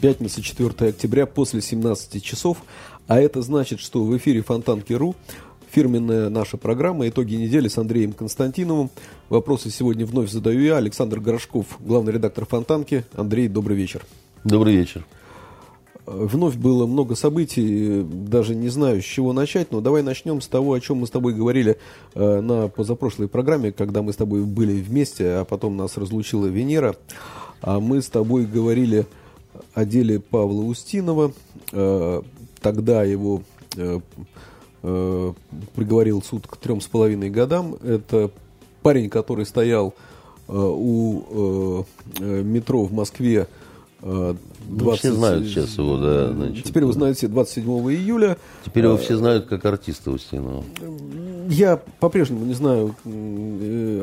Пятница, 4 октября, после 17 часов. А это значит, что в эфире Фонтанки.ру фирменная наша программа «Итоги недели» с Андреем Константиновым. Вопросы сегодня вновь задаю я, Александр Горошков, главный редактор Фонтанки. Андрей, добрый вечер. Добрый вечер. Вновь было много событий, даже не знаю, с чего начать, но давай начнем с того, о чем мы с тобой говорили э, на позапрошлой программе, когда мы с тобой были вместе, а потом нас разлучила Венера. А мы с тобой говорили о деле Павла Устинова. Э, тогда его э, э, приговорил суд к трем с половиной годам. Это парень, который стоял у метро в Москве 20... Ну, все знают сейчас его, да. Значит, Теперь вы знаете 27 июля. Теперь его все знают как артиста Устинова. Я по-прежнему не знаю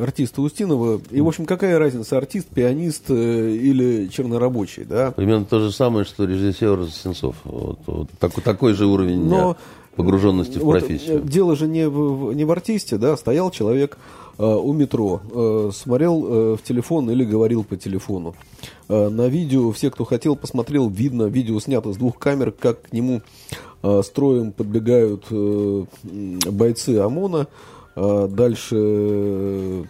артиста Устинова. И, в общем, какая разница, артист, пианист или чернорабочий, да? Примерно то же самое, что режиссер Сенцов. Вот, вот такой, такой же уровень Но, погруженности в вот профессию. Дело же не в, не в артисте, да, стоял человек Э, у метро, э, смотрел э, в телефон или говорил по телефону. На видео, все, кто хотел, посмотрел, видно, видео снято с двух камер, как к нему строем подбегают бойцы ОМОНа. Дальше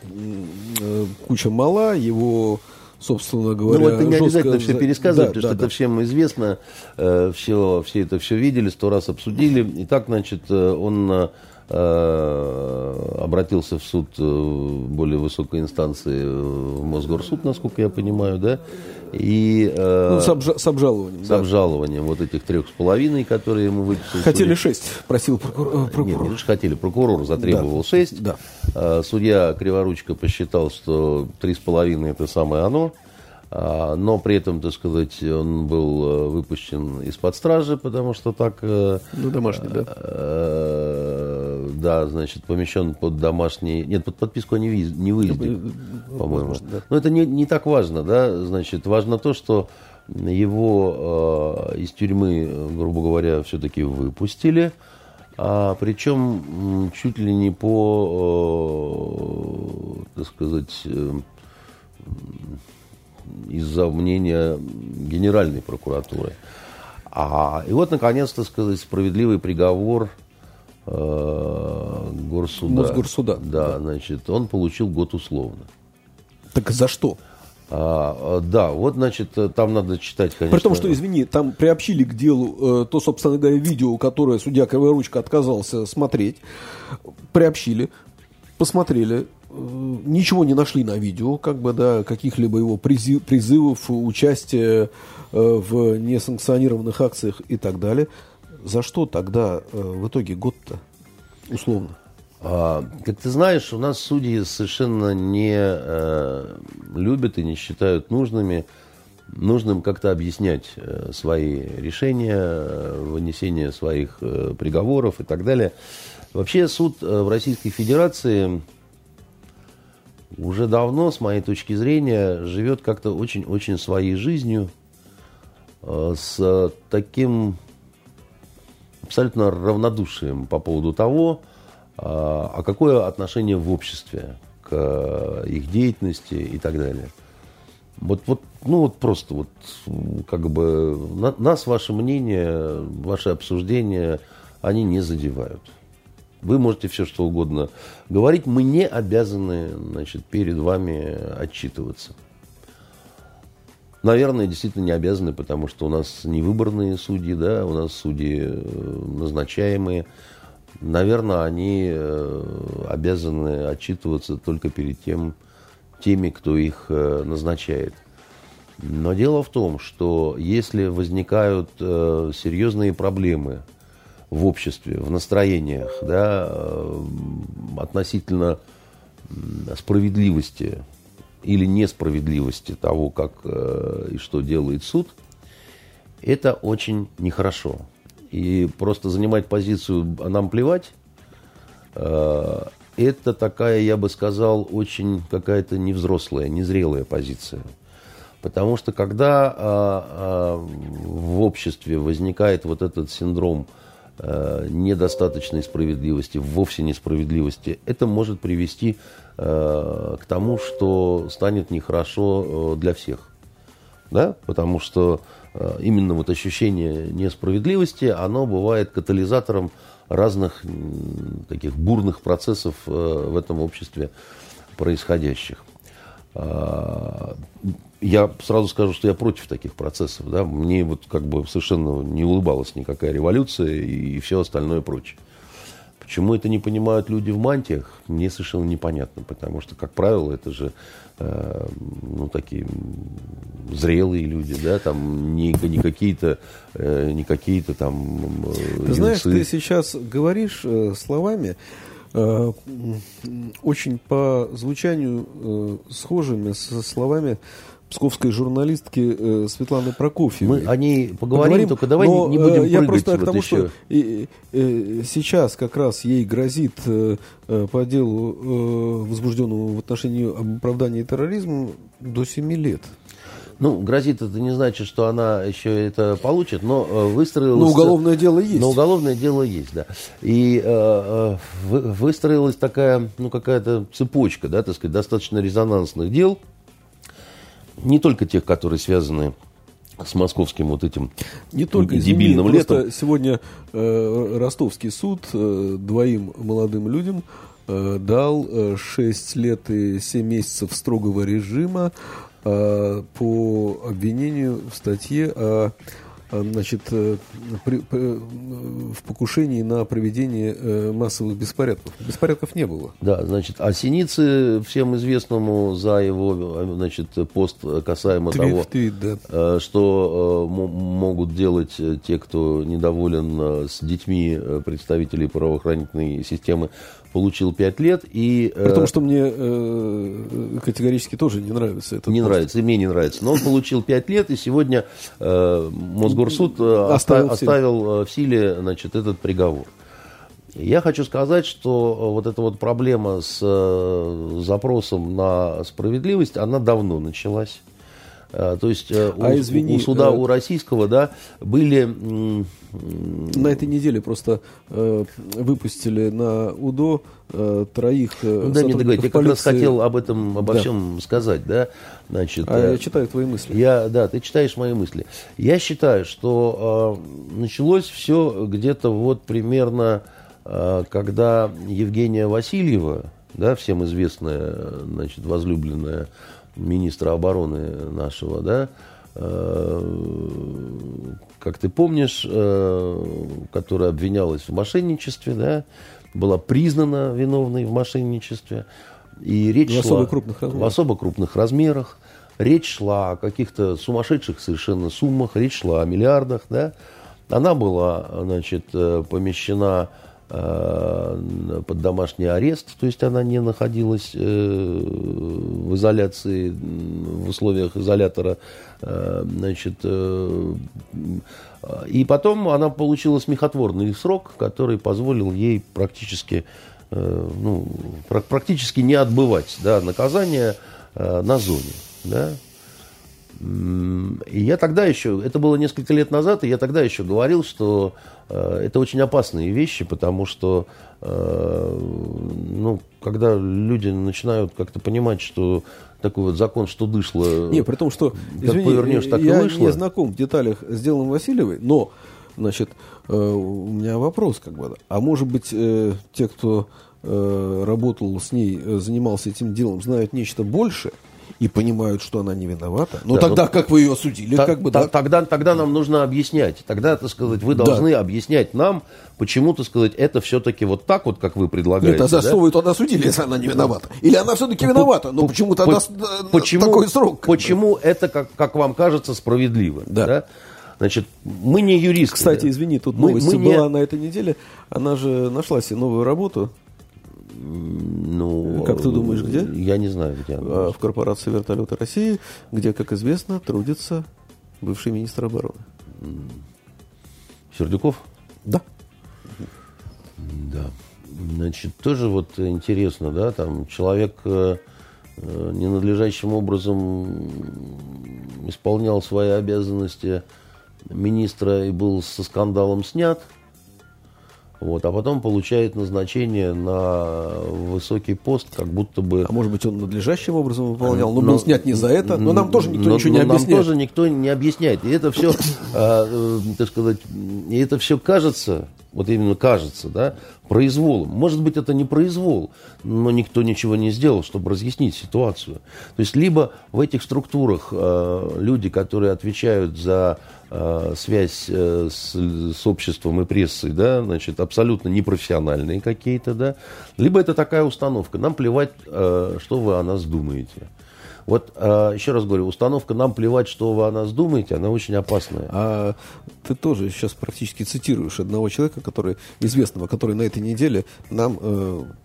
куча мала, его собственно говоря, Ну, это не жестко... обязательно все пересказывать, да, потому да, что да. это всем известно, все, все это все видели, сто раз обсудили. И так, значит, он Э, обратился в суд э, более высокой инстанции, э, в Мосгорсуд, насколько я понимаю, да, и... Ну, с, обжа- с обжалованием. С да. обжалованием вот этих трех с половиной, которые ему выписали. Хотели шесть, просил прокурор. Нет, не хотели, прокурор затребовал шесть. Да. Судья Криворучка посчитал, что три с половиной это самое оно. А, но при этом, так сказать, он был э, выпущен из-под стражи, потому что так... Э, ну, домашний, да? Э, да, значит, помещен под домашний... Нет, под подписку о невыезде, по-моему. Да. Но это не, не так важно, да, значит, важно то, что его из тюрьмы, грубо говоря, все-таки выпустили, а, причем чуть ли не по, так сказать из-за мнения Генеральной прокуратуры. А, и вот, наконец, то сказать, справедливый приговор э, горсуда. Мосгорсуда. Да, да, значит, он получил год условно. Так за что? А, да, вот, значит, там надо читать, конечно. При том, что, извини, там приобщили к делу э, то, собственно говоря, видео, которое судья Криворучка отказался смотреть. Приобщили, посмотрели, Э, ничего не нашли на видео, как бы, да, каких-либо его призывов, участия э, в несанкционированных акциях и так далее. За что тогда э, в итоге год-то, условно? А, как ты знаешь, у нас судьи совершенно не э, любят и не считают нужными нужным как-то объяснять э, свои решения, вынесение своих э, приговоров и так далее. Вообще суд в Российской Федерации уже давно, с моей точки зрения, живет как-то очень-очень своей жизнью, э, с таким абсолютно равнодушием по поводу того, э, а какое отношение в обществе к их деятельности и так далее. Вот, вот, ну вот просто вот как бы нас, ваше мнение, ваши обсуждения, они не задевают. Вы можете все что угодно говорить. Мы не обязаны значит, перед вами отчитываться. Наверное, действительно не обязаны, потому что у нас не выборные судьи, да, у нас судьи э, назначаемые. Наверное, они э, обязаны отчитываться только перед тем, теми, кто их э, назначает. Но дело в том, что если возникают серьезные проблемы в обществе, в настроениях, да, э, относительно справедливости или несправедливости того, как э, и что делает суд. это очень нехорошо. И просто занимать позицию «а нам плевать» э, это такая, я бы сказал, очень какая-то невзрослая, незрелая позиция. Потому что когда а, а, в обществе возникает вот этот синдром недостаточной справедливости, вовсе несправедливости, это может привести а, к тому, что станет нехорошо а, для всех. Да? Потому что именно вот ощущение несправедливости, оно бывает катализатором разных таких бурных процессов в этом обществе происходящих. А, я сразу скажу, что я против таких процессов. Да? Мне вот как бы совершенно не улыбалась никакая революция и все остальное прочее. Почему это не понимают люди в мантиях, мне совершенно непонятно, потому что, как правило, это же э, ну, такие зрелые люди, да, там не, не какие-то э, не какие-то там э, Ты знаешь, ты сейчас говоришь э, словами, очень по звучанию э, схожими со словами псковской журналистки э, Светланы Прокофьевой. Мы о ней поговорим, поговорим только давай но, не будем э, Я просто вот к тому, еще. что э, э, сейчас как раз ей грозит э, э по делу, э, возбужденному в отношении об оправдании терроризма, до 7 лет. Ну, грозит это не значит, что она еще это получит, но э, выстроилась... Но уголовное дело есть. Но уголовное дело есть, да. И э, выстроилась такая, ну, какая-то цепочка, да, так сказать, достаточно резонансных дел, не только тех, которые связаны с московским вот этим не только дебильным извини, летом. Сегодня э, ростовский суд э, двоим молодым людям э, дал э, 6 лет и 7 месяцев строгого режима э, по обвинению в статье о Э, значит, э, при, при, в покушении на проведение э, массовых беспорядков. Беспорядков не было. Да, значит, а Синицы, всем известному за его значит, пост касаемо твит, того, твит, да. что могут делать те, кто недоволен с детьми представителей правоохранительной системы, получил 5 лет. И, При том, что мне э, категорически тоже не нравится это. Не пост. нравится, и мне не нравится. Но он получил 5 лет, и сегодня э, Мосгорсуд э, оставил, оставил в силе значит, этот приговор. Я хочу сказать, что вот эта вот проблема с запросом на справедливость, она давно началась. То есть а у, извини, у суда, у российского, да, были на этой неделе просто э, выпустили на УДО э, троих э, ну, Дай мне договорить, я как раз хотел об этом, обо да. всем сказать, да. Значит, а э, я читаю твои мысли. Я, да, ты читаешь мои мысли. Я считаю, что э, началось все где-то вот примерно, э, когда Евгения Васильева, да, всем известная, значит, возлюбленная министра обороны нашего, да, э, как ты помнишь, э, которая обвинялась в мошенничестве, да, была признана виновной в мошенничестве. И речь в, шла, особо крупных размерах. в особо крупных размерах. Речь шла о каких-то сумасшедших совершенно суммах, речь шла о миллиардах. Да? Она была значит, э, помещена под домашний арест, то есть она не находилась в изоляции, в условиях изолятора Э, значит, э, и потом она получила смехотворный срок, который позволил ей практически, э, ну, практически не отбывать да, наказание на зоне. Да. И я тогда еще, это было несколько лет назад, и я тогда еще говорил, что э, это очень опасные вещи, потому что, э, ну, когда люди начинают как-то понимать, что такой вот закон, что дышло. Не, при том, что, извини, повернешь, так я и вышло. не знаком в деталях с делом Васильевой, но, значит, э, у меня вопрос, как бы, а может быть, э, те, кто э, работал с ней, э, занимался этим делом, знают нечто большее? И понимают, что она не виновата. Но ну, да, тогда ну, как вы ее осудили? Та, как бы, та, да? тогда, тогда нам нужно объяснять. Тогда, так сказать, вы должны да. объяснять нам, почему, так сказать, это все-таки вот так вот, как вы предлагаете. Нет, а за да? что вы тогда осудили, если она не виновата? Или она все-таки виновата, но почему тогда почему, такой срок? Почему это, как, как вам кажется, справедливо? Да. да? Значит, мы не юристы. Кстати, извини, тут мы, новость мы была не... на этой неделе. Она же нашла себе новую работу. Ну, как ты думаешь, где? Я не знаю, где она. В корпорации вертолеты России, где, как известно, трудится бывший министр обороны. Сердюков? Да. Да. Значит, тоже вот интересно, да, там человек э, э, ненадлежащим образом исполнял свои обязанности министра и был со скандалом снят – вот, а потом получает назначение на высокий пост, как будто бы... А может быть, он надлежащим образом выполнял, но, но был снят не за это, но нам тоже никто но, ничего не но объясняет. Нам тоже никто не объясняет. И это все, а, э, так сказать, и это все кажется, вот именно кажется, да, произволом. Может быть, это не произвол, но никто ничего не сделал, чтобы разъяснить ситуацию. То есть, либо в этих структурах э, люди, которые отвечают за Э, связь э, с, с обществом и прессой, да, значит, абсолютно непрофессиональные какие-то, да, либо это такая установка, нам плевать, э, что вы о нас думаете. Вот еще раз говорю, установка «нам плевать, что вы о нас думаете», она очень опасная. А ты тоже сейчас практически цитируешь одного человека, который известного, который на этой неделе нам,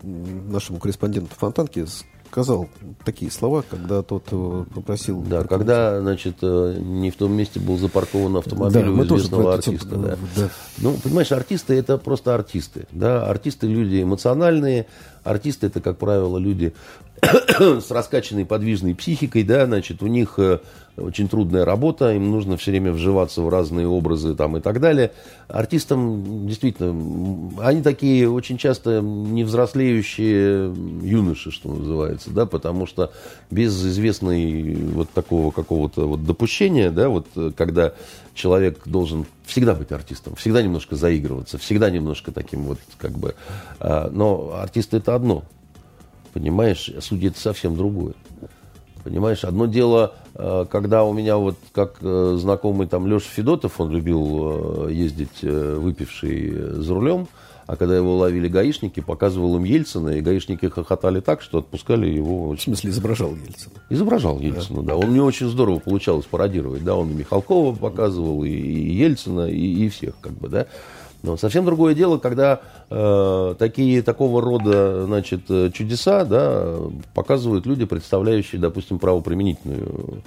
нашему корреспонденту Фонтанке, сказал такие слова, когда тот э, попросил... Да, когда, значит, э, не в том месте был запаркован автомобиль да, у известного артиста. Тему, да. Да. Ну, понимаешь, артисты это просто артисты. Да? Артисты люди эмоциональные, артисты это, как правило, люди с раскачанной подвижной психикой, да, значит, у них э, очень трудная работа, им нужно все время вживаться в разные образы там и так далее. Артистам действительно, они такие очень часто невзрослеющие юноши, что называется, да, потому что без известной вот такого какого-то вот допущения, да, вот когда человек должен всегда быть артистом, всегда немножко заигрываться, всегда немножко таким вот как бы, а, но артисты это одно, Понимаешь, судьи это совсем другое. Понимаешь, одно дело, э, когда у меня вот как э, знакомый там Леша Федотов, он любил э, ездить выпивший за рулем, а когда его ловили гаишники, показывал им Ельцина, и гаишники хохотали так, что отпускали его. В смысле, изображал Ельцина? Изображал Ельцина, да. да. Он мне очень здорово получалось пародировать, да. Он и Михалкова показывал, и, и Ельцина, и, и всех, как бы, да. Но совсем другое дело, когда э, такие, такого рода значит, э, чудеса да, показывают люди, представляющие, допустим, правоприменительную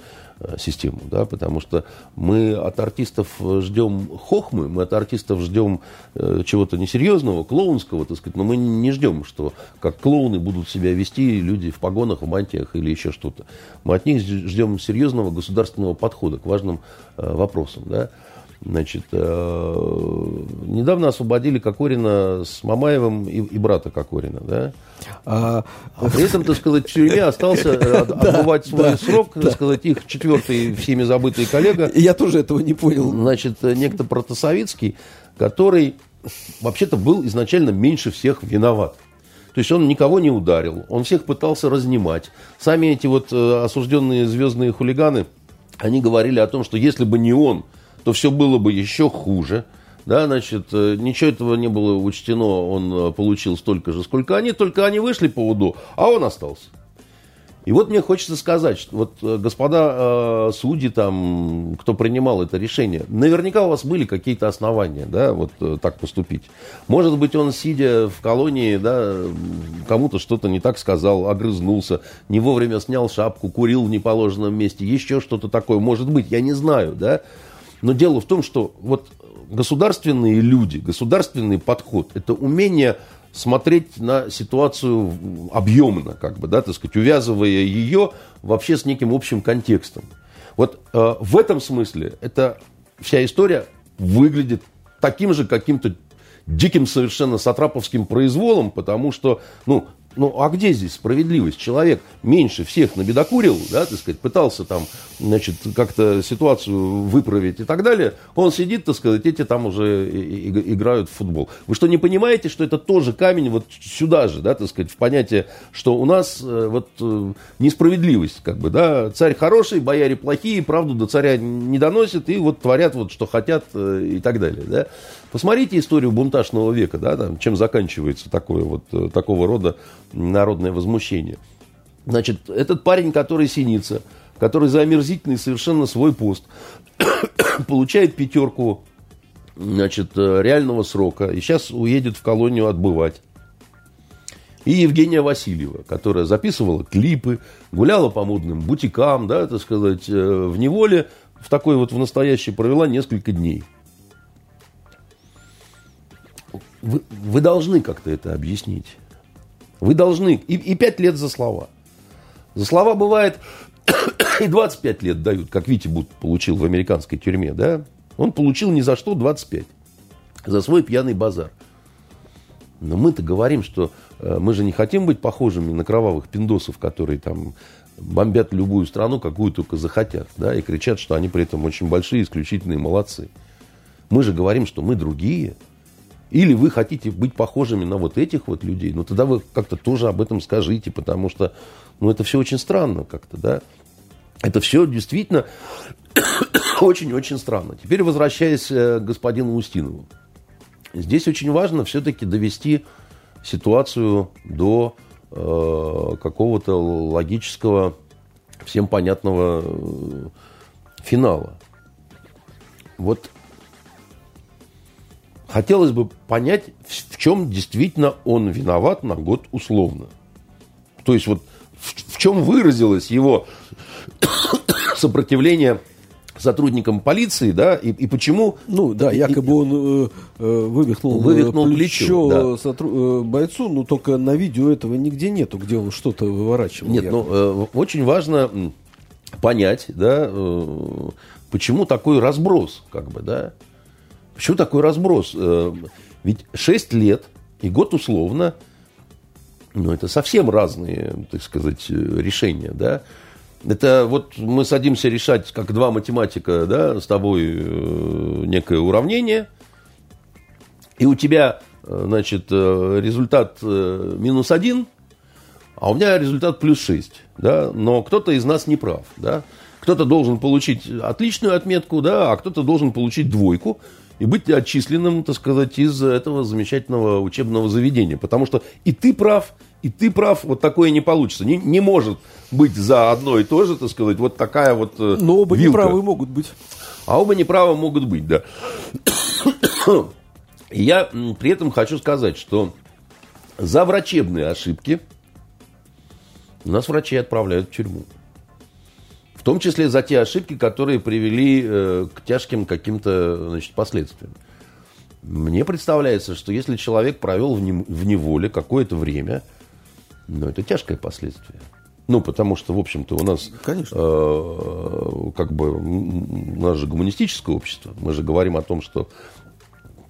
систему. Да, потому что мы от артистов ждем хохмы, мы от артистов ждем э, чего-то несерьезного, клоунского, так сказать, но мы не ждем, что как клоуны будут себя вести люди в погонах, в мантиях или еще что-то. Мы от них ждем серьезного государственного подхода к важным э, вопросам. Да. Значит, э, недавно освободили Кокорина с Мамаевым и, и брата Кокорина, да? А, а при этом, так сказать, в тюрьме остался э, отбывать свой срок, так сказать, их четвертый всеми забытый коллега. Я тоже этого не понял. Значит, некто Протасовицкий, который вообще-то был изначально меньше всех виноват. То есть он никого не ударил, он всех пытался разнимать. Сами эти вот э, осужденные звездные хулиганы, они говорили о том, что если бы не он, то все было бы еще хуже. Да, значит, э, ничего этого не было учтено, он э, получил столько же, сколько они, только они вышли по УДО, а он остался. И вот мне хочется сказать, вот э, господа э, судьи, там, кто принимал это решение, наверняка у вас были какие-то основания, да, вот э, так поступить. Может быть, он, сидя в колонии, да, кому-то что-то не так сказал, огрызнулся, не вовремя снял шапку, курил в неположенном месте, еще что-то такое, может быть, я не знаю, да. Но дело в том, что вот государственные люди, государственный подход, это умение смотреть на ситуацию объемно, как бы, да, так сказать, увязывая ее вообще с неким общим контекстом. Вот э, в этом смысле эта вся история выглядит таким же каким-то диким совершенно сатраповским произволом, потому что, ну, ну, а где здесь справедливость? Человек меньше всех набедокурил, да, так сказать, пытался там, значит, как-то ситуацию выправить и так далее. Он сидит, так сказать, эти там уже играют в футбол. Вы что, не понимаете, что это тоже камень вот сюда же, да, так сказать, в понятие, что у нас э, вот э, несправедливость, как бы, да, царь хороший, бояре плохие, правду до царя не доносят и вот творят вот, что хотят э, и так далее, да. Посмотрите историю бунтажного века, да, там, чем заканчивается такое вот, такого рода народное возмущение. Значит, этот парень, который синится, который за омерзительный совершенно свой пост, получает пятерку значит, реального срока и сейчас уедет в колонию отбывать. И Евгения Васильева, которая записывала клипы, гуляла по модным бутикам, да, так сказать, э, в неволе в такой вот в настоящей провела несколько дней. Вы, вы должны как-то это объяснить. Вы должны. И, и 5 лет за слова. За слова бывает и 25 лет дают, как Витя Бут получил в американской тюрьме, да? Он получил ни за что 25. За свой пьяный базар. Но мы-то говорим, что э, мы же не хотим быть похожими на кровавых пиндосов, которые там бомбят любую страну, какую только захотят, да, и кричат, что они при этом очень большие, исключительные молодцы. Мы же говорим, что мы другие. Или вы хотите быть похожими на вот этих вот людей, ну тогда вы как-то тоже об этом скажите, потому что, ну это все очень странно как-то, да. Это все действительно очень-очень странно. Теперь возвращаясь э, к господину Устинову. Здесь очень важно все-таки довести ситуацию до э, какого-то логического, всем понятного э, финала. Вот хотелось бы понять, в чем действительно он виноват на год условно. То есть вот в, в чем выразилось его сопротивление сотрудникам полиции, да, и, и почему... Ну, да, якобы он э, э вывихнул, вывихнул плечо, плечо да. сотру, э, бойцу, но только на видео этого нигде нету, где он что-то выворачивал. Нет, якобы. ну, э, очень важно понять, да, э, почему такой разброс, как бы, да. Почему такой разброс? Э, ведь 6 лет и год условно, ну, это совсем разные, так сказать, решения, да. Это вот мы садимся решать, как два математика, да, с тобой э, некое уравнение, и у тебя, э, значит, результат минус один, а у меня результат плюс 6, да, но кто-то из нас не прав, да. Кто-то должен получить отличную отметку, да, а кто-то должен получить двойку и быть отчисленным, так сказать, из этого замечательного учебного заведения. Потому что и ты прав, и ты прав, вот такое не получится. Не, не может быть за одно и то же, так сказать, вот такая вот э, Но оба вилка. неправы могут быть. А оба неправы могут быть, да. И я при этом хочу сказать, что за врачебные ошибки нас врачи отправляют в тюрьму. В том числе за те ошибки, которые привели э, к тяжким каким-то значит, последствиям. Мне представляется, что если человек провел в неволе какое-то время – но это тяжкое последствие. Ну, потому что, в общем-то, у нас, Конечно. Э, как бы, у нас же гуманистическое общество. Мы же говорим о том, что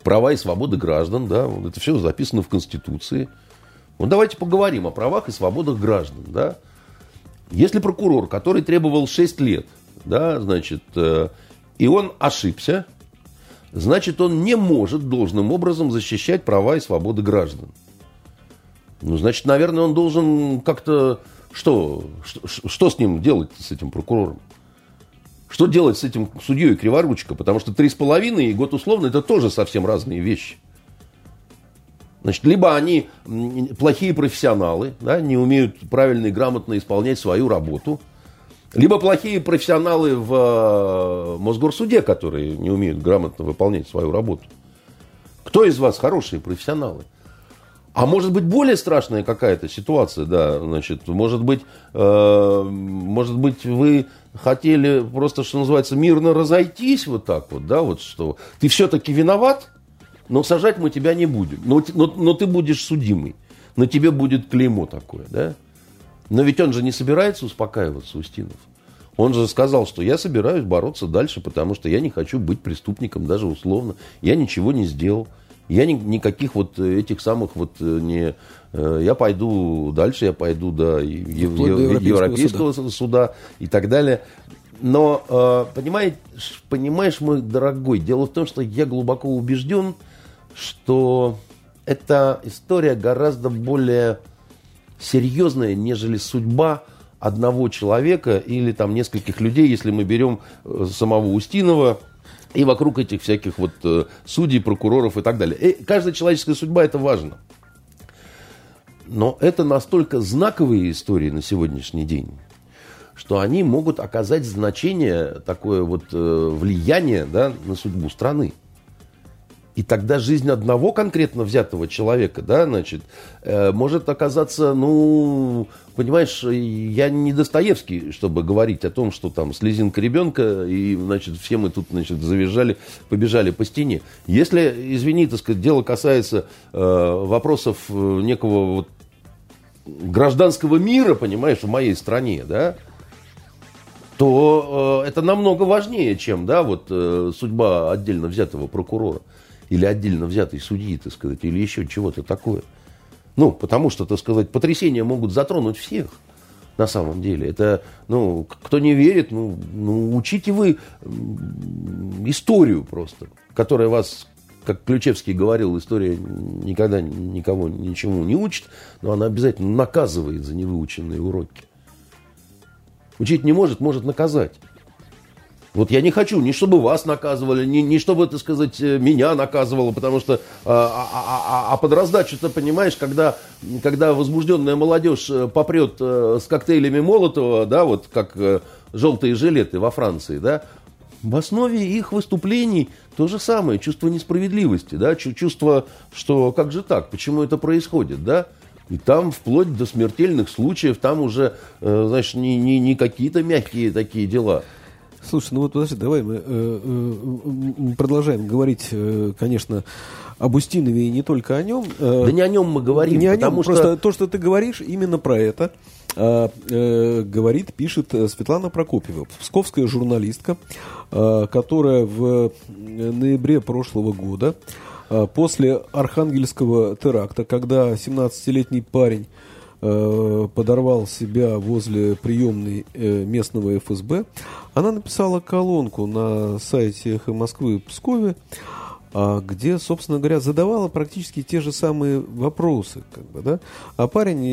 права и свободы граждан, да, вот это все записано в Конституции. Вот давайте поговорим о правах и свободах граждан, да. Если прокурор, который требовал 6 лет, да, значит, э, и он ошибся, значит, он не может должным образом защищать права и свободы граждан. Ну, значит, наверное, он должен как-то... Что, что, что с ним делать, с этим прокурором? Что делать с этим судьей Криворучко? Потому что три с половиной и год условно – это тоже совсем разные вещи. Значит, либо они плохие профессионалы, да, не умеют правильно и грамотно исполнять свою работу, либо плохие профессионалы в э, Мосгорсуде, которые не умеют грамотно выполнять свою работу. Кто из вас хорошие профессионалы? А может быть более страшная какая-то ситуация, да, значит, может быть, э, может быть, вы хотели просто, что называется, мирно разойтись вот так вот, да, вот что ты все-таки виноват, но сажать мы тебя не будем, но, но, но ты будешь судимый, на тебе будет клеймо такое, да. Но ведь он же не собирается успокаиваться, Устинов. Он же сказал, что я собираюсь бороться дальше, потому что я не хочу быть преступником, даже условно. Я ничего не сделал. Я ни, никаких вот этих самых вот э, не... Э, я пойду дальше, я пойду до, ев, до Европейского, Европейского суда. суда и так далее. Но, э, понимаешь, понимаешь, мой дорогой, дело в том, что я глубоко убежден, что эта история гораздо более серьезная, нежели судьба одного человека или там нескольких людей, если мы берем самого Устинова, и вокруг этих всяких вот э, судей, прокуроров и так далее. И каждая человеческая судьба это важно. Но это настолько знаковые истории на сегодняшний день, что они могут оказать значение, такое вот э, влияние да, на судьбу страны. И тогда жизнь одного конкретно взятого человека, да, значит, э, может оказаться, ну, понимаешь, я не Достоевский, чтобы говорить о том, что там слезинка ребенка, и, значит, все мы тут, значит, завизжали, побежали по стене. Если, извини, так сказать, дело касается э, вопросов э, некого вот гражданского мира, понимаешь, в моей стране, да, то э, это намного важнее, чем, да, вот э, судьба отдельно взятого прокурора или отдельно взятой судьи, так сказать, или еще чего-то такое. Ну, потому что, так сказать, потрясения могут затронуть всех на самом деле. Это, ну, кто не верит, ну, ну учите вы историю просто, которая вас, как Ключевский говорил, история никогда никого ничему не учит, но она обязательно наказывает за невыученные уроки. Учить не может, может наказать. Вот я не хочу ни чтобы вас наказывали, ни, ни чтобы, так сказать, э, меня наказывало, потому что, а, а, а, а под раздачу-то, понимаешь, когда, когда возбужденная молодежь э, попрет э, с коктейлями Молотова, да, вот как желтые жилеты во Франции, да, в основе их выступлений то же самое, чувство несправедливости, да, чувство, что как же так, почему это происходит, да, и там вплоть до смертельных случаев, там уже, знаешь, не, не, не какие-то мягкие такие дела – Слушай, ну вот подожди, давай мы э, э, продолжаем говорить, э, конечно, об Устинове и не только о нем. Э, да не о нем мы говорим, не о нем, что... просто то, что ты говоришь, именно про это э, э, говорит, пишет Светлана Прокопьева, псковская журналистка, э, которая в ноябре прошлого года э, после Архангельского теракта, когда 17-летний парень Э, подорвал себя возле приемной э, местного ФСБ, она написала колонку на сайте «Эхо Москвы» Пскове, а, где, собственно говоря, задавала практически те же самые вопросы. Как бы, да? А парень,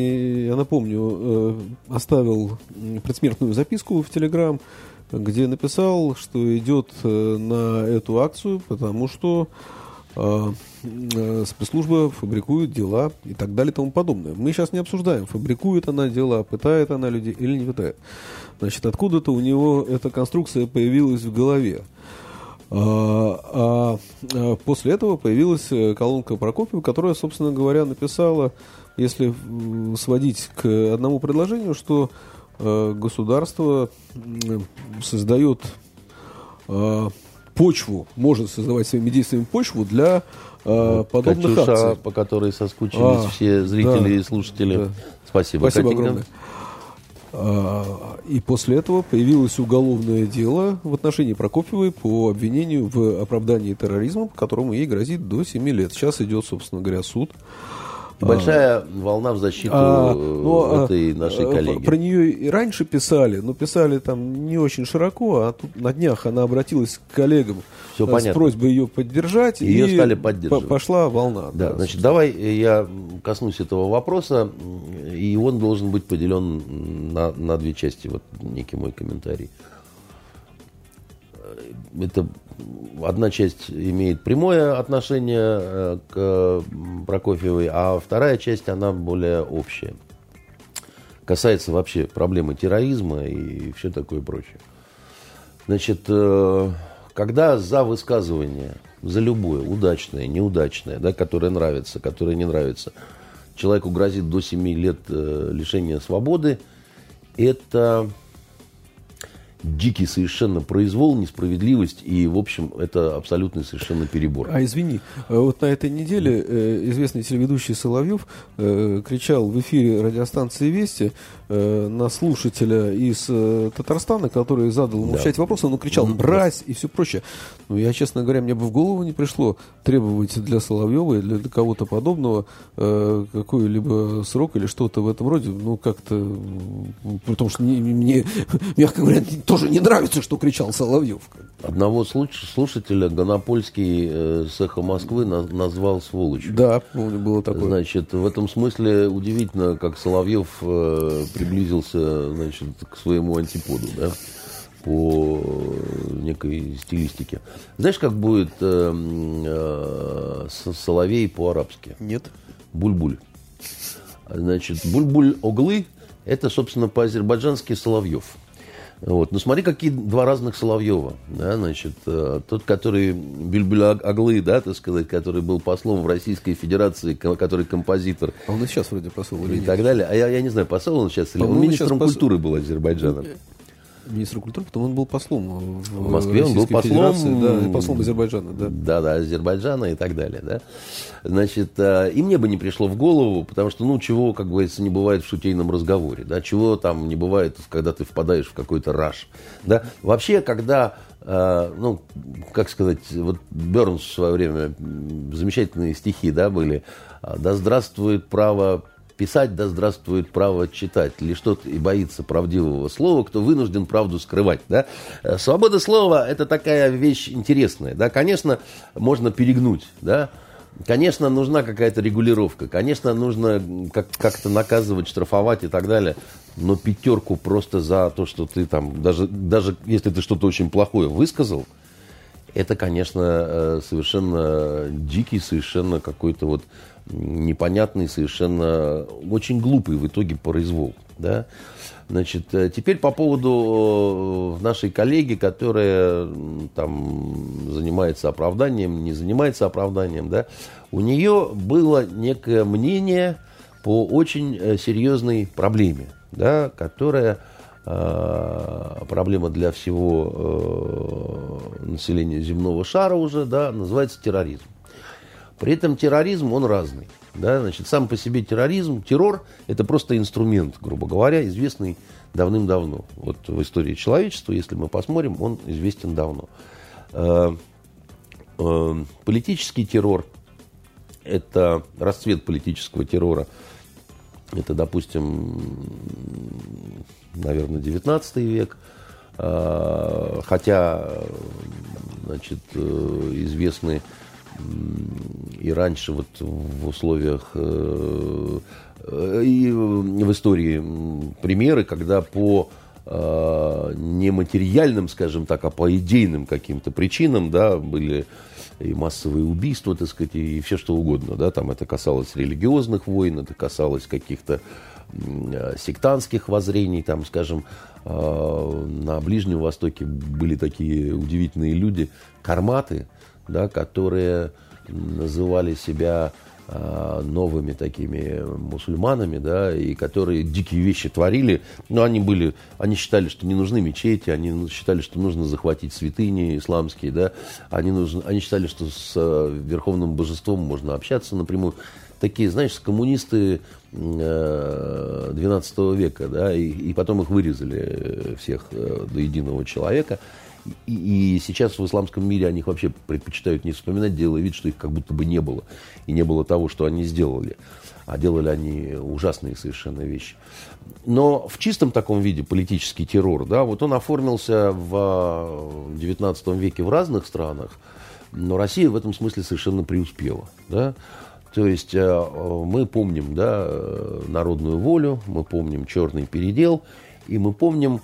я напомню, э, оставил предсмертную записку в Телеграм, где написал, что идет на эту акцию, потому что а, спецслужба фабрикует дела и так далее и тому подобное. Мы сейчас не обсуждаем, фабрикует она дела, пытает она людей или не пытает. Значит, откуда-то у него эта конструкция появилась в голове. А, а, а после этого появилась э, колонка Прокопьева, которая, собственно говоря, написала, если сводить к одному предложению, что э, государство создает почву, может создавать своими действиями почву для э, подобных Катюша, акций. по которой соскучились а, все зрители да, и слушатели. Да. Спасибо, Спасибо огромное. А, и после этого появилось уголовное дело в отношении Прокопьевой по обвинению в оправдании терроризма, которому ей грозит до 7 лет. Сейчас идет, собственно говоря, суд. Большая а, волна в защиту а, ну, этой а, нашей коллеги. Про нее и раньше писали, но писали там не очень широко, а тут на днях она обратилась к коллегам Все с понятно. просьбой ее поддержать. Ее и стали поддерживать. Пошла волна. Да, да, значит, давай я коснусь этого вопроса, и он должен быть поделен на, на две части, вот некий мой комментарий. Это одна часть имеет прямое отношение э, к Прокофьевой, а вторая часть, она более общая. Касается вообще проблемы терроризма и все такое прочее. Значит, э, когда за высказывание, за любое, удачное, неудачное, да, которое нравится, которое не нравится, человеку грозит до 7 лет э, лишения свободы, это дикий совершенно произвол, несправедливость, и, в общем, это абсолютный совершенно перебор. А извини, э, вот на этой неделе э, известный телеведущий Соловьев э, кричал в эфире радиостанции «Вести» на слушателя из Татарстана, который задал ему да. часть вопроса, он кричал «мразь» и все прочее. Ну, я, честно говоря, мне бы в голову не пришло требовать для Соловьева или для кого-то подобного какой-либо срок или что-то в этом роде. Ну, как-то, при том, что мне, мягко говоря, тоже не нравится, что кричал Соловьев. Одного слушателя Гонопольский э, с «Эхо Москвы» на, назвал сволочью. Да, помню, было такое. Значит, в этом смысле удивительно, как Соловьев э, приблизился значит, к своему антиподу, да, по некой стилистике. Знаешь, как будет э, э, Соловей по-арабски? Нет. Буль-буль. Значит, буль-буль оглы – это, собственно, по-азербайджански Соловьев. Вот. Ну, смотри, какие два разных Соловьева. Да, значит, э, тот, который Бюльбюль Аглы, да, так сказать, который был послом в Российской Федерации, ко- который композитор А он и сейчас вроде посол или и нет? так далее. А я, я не знаю, посол он сейчас или он министром сейчас пос- культуры был Азербайджана. Министр культуры, потом он был послом в, В Москве он был послом. Да, послом Азербайджана, да. Да, да, Азербайджана и так далее, да. Значит, э, и мне бы не пришло в голову, потому что, ну, чего, как говорится, не бывает в шутейном разговоре, да, чего там не бывает, когда ты впадаешь в какой-то раш, да. Вообще, когда, э, ну, как сказать, вот Бернс в свое время, замечательные стихи, да, были, а, да здравствует право писать, да здравствует право читать. Лишь тот и боится правдивого слова, кто вынужден правду скрывать. Да? Э, Свобода слова – это такая вещь интересная. Да? Конечно, можно перегнуть. Да? Конечно, нужна какая-то регулировка. Конечно, нужно как- как-то наказывать, штрафовать и так далее. Но пятерку просто за то, что ты там, даже, даже если ты что-то очень плохое высказал, это, конечно, э, совершенно дикий, совершенно какой-то вот непонятный, совершенно очень глупый в итоге произвол. Да? Значит, э, теперь по поводу э, нашей коллеги, которая там занимается оправданием, не занимается оправданием, да, у нее было некое мнение по очень э, серьезной проблеме, да, которая проблема для всего населения земного шара уже, да, называется терроризм. При этом терроризм, он разный. Да? Значит, сам по себе терроризм, террор – это просто инструмент, грубо говоря, известный давным-давно. Вот в истории человечества, если мы посмотрим, он известен давно. Э, э, Политический террор – это расцвет политического террора. Это, допустим, наверное, 19 век. Э, Хотя, значит, известны м, и раньше вот в условиях э, э, и в истории примеры, когда по э, нематериальным, скажем так, а по идейным каким-то причинам, да, были и массовые убийства, так сказать, и все что угодно, да, там это касалось религиозных войн, это касалось каких-то сектантских воззрений, там, скажем, на Ближнем Востоке были такие удивительные люди, карматы, да, которые называли себя а, новыми такими мусульманами, да, и которые дикие вещи творили, но они были, они считали, что не нужны мечети, они считали, что нужно захватить святыни исламские, да, они, нужны, они считали, что с э, верховным божеством можно общаться напрямую. Такие, знаешь, коммунисты э, 12 века, да, и, и потом их вырезали э, всех э, до единого человека. И, сейчас в исламском мире о них вообще предпочитают не вспоминать, делая вид, что их как будто бы не было. И не было того, что они сделали. А делали они ужасные совершенно вещи. Но в чистом таком виде политический террор, да, вот он оформился в XIX веке в разных странах, но Россия в этом смысле совершенно преуспела. Да? То есть э, мы помним да, э, народную волю, мы помним черный передел, и мы помним э,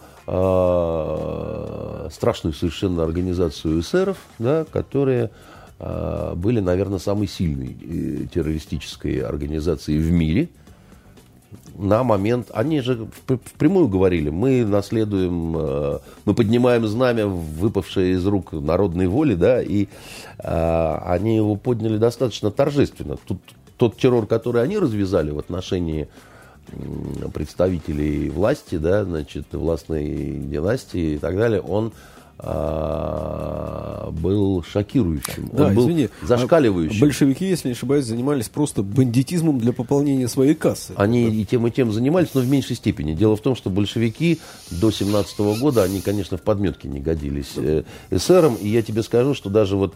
страшную совершенно организацию эсеров, да, которые э, были, наверное, самой сильной э, террористической организацией в мире на момент... Они же впрямую говорили, мы наследуем, э, мы поднимаем знамя, выпавшее из рук народной воли, да, и э, они его подняли достаточно торжественно. Тут тот террор, который они развязали в отношении представителей власти, да, значит, властной династии и так далее, он а, был шокирующим, Да, он был извини, зашкаливающим. а Большевики, если не ошибаюсь, занимались просто бандитизмом для пополнения своей кассы. Они и тем, и тем занимались, но в меньшей степени. Дело в том, что большевики до 17 года, они, конечно, в подметке не годились э, эсерам. И я тебе скажу, что даже вот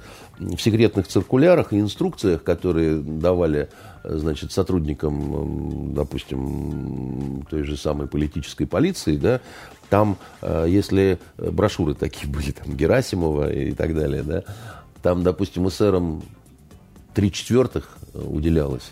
в секретных циркулярах и инструкциях, которые давали э, значит, сотрудникам, допустим, той же самой политической полиции, да, там, э, если э, брошюры такие были, там, Герасимова и так далее, да, там, допустим, эсерам три четвертых уделялось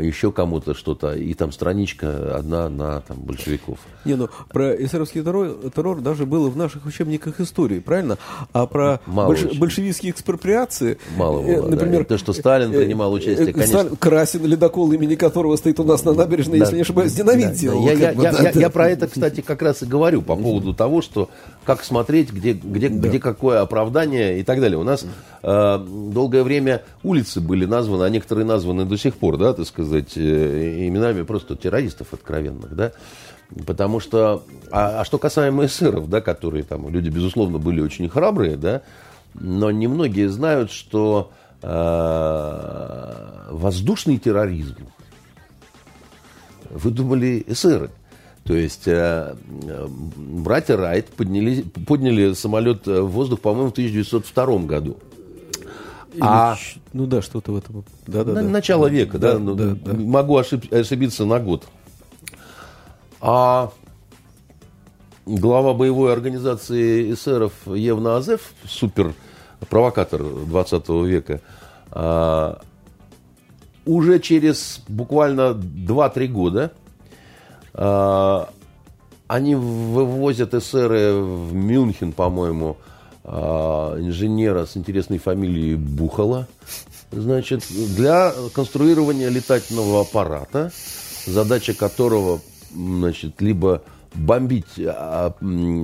еще кому-то что-то, и там страничка одна на там, большевиков. Не, ну про эсеровский террор, террор даже было в наших учебниках истории, правильно? А про Мало больш- очень. большевистские экспроприации, Мало э, было, да. например, И то, что Сталин э, принимал участие, э, конечно. Сталин- Красин, ледокол, имени которого стоит у нас на набережной, Да. если не ошибаюсь, динамит Да, делал. Я, я- бы, я- да, я- да. я про это, кстати, как раз и говорю по поводу того, что как смотреть, где, где, где какое оправдание и так далее. У нас э, долгое время улицы были названы, а некоторые названы до сих пор, да, так сказать, э, именами просто террористов откровенных, да. Потому что, а, а что касаемо эсеров, да, которые там, люди, безусловно, были очень храбрые, да, но немногие знают, что э, воздушный терроризм выдумали эсеры. То есть э, э, братья Райт подняли, подняли самолет в воздух, по-моему, в 1902 году. А- Ну да, что-то в этом. Да, да, На- да. Начало века, да, Да, ну, да, да. могу ошиб- ошибиться на год. А глава боевой организации эсеров Евна Азеф, супер провокатор 20 века, а, уже через буквально 2-3 года а, они вывозят эсеры в Мюнхен, по-моему, инженера с интересной фамилией Бухала, значит, для конструирования летательного аппарата, задача которого, значит, либо бомбить а,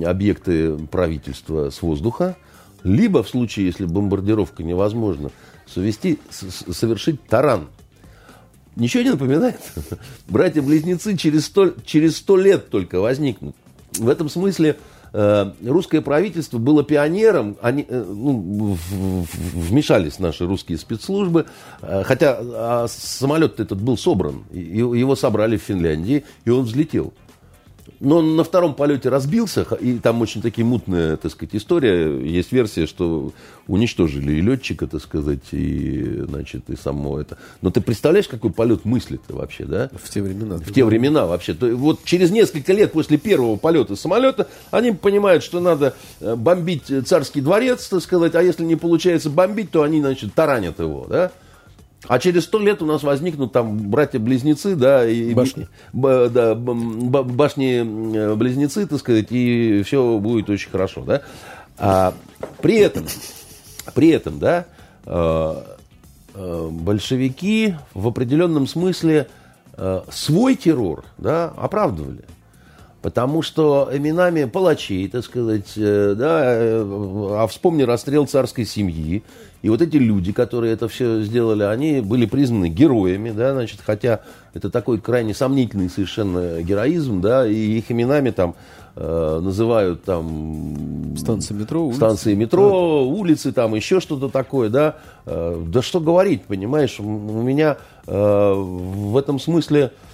объекты правительства с воздуха, либо в случае, если бомбардировка невозможна, совести, совершить таран Ничего не напоминает? Братья-близнецы через сто, через сто лет только возникнут. В этом смысле русское правительство было пионером, они э, ну, вмешались наши русские спецслужбы, э, хотя а самолет этот был собран, его собрали в Финляндии, и он взлетел. Но он на втором полете разбился, и там очень такие мутная, так сказать, история. Есть версия, что уничтожили и летчика, так сказать, и, значит, и само это. Но ты представляешь, какой полет мысли-то вообще, да? В те времена. В те времена вообще. То, вот через несколько лет после первого полета самолета они понимают, что надо э, бомбить э, царский дворец, так сказать, а если не получается бомбить, то они, значит, таранят его, да? А через сто лет у нас возникнут там братья-близнецы, да, и Башни. б- да, б- башни-близнецы, так сказать, и все будет очень хорошо, да. А, при этом, при этом, да, э, э, большевики в определенном смысле э, свой террор, да, оправдывали. Потому что именами палачей, так сказать, э, да, э, а вспомни расстрел царской семьи. И вот эти люди, которые это все сделали, они были признаны героями, да, значит, хотя это такой крайне сомнительный совершенно героизм, да, и их именами там э, называют там Станция метро, улица. станции метро, улицы, там еще что-то такое, да. Э, Да что говорить, понимаешь, у меня э, в этом смысле э,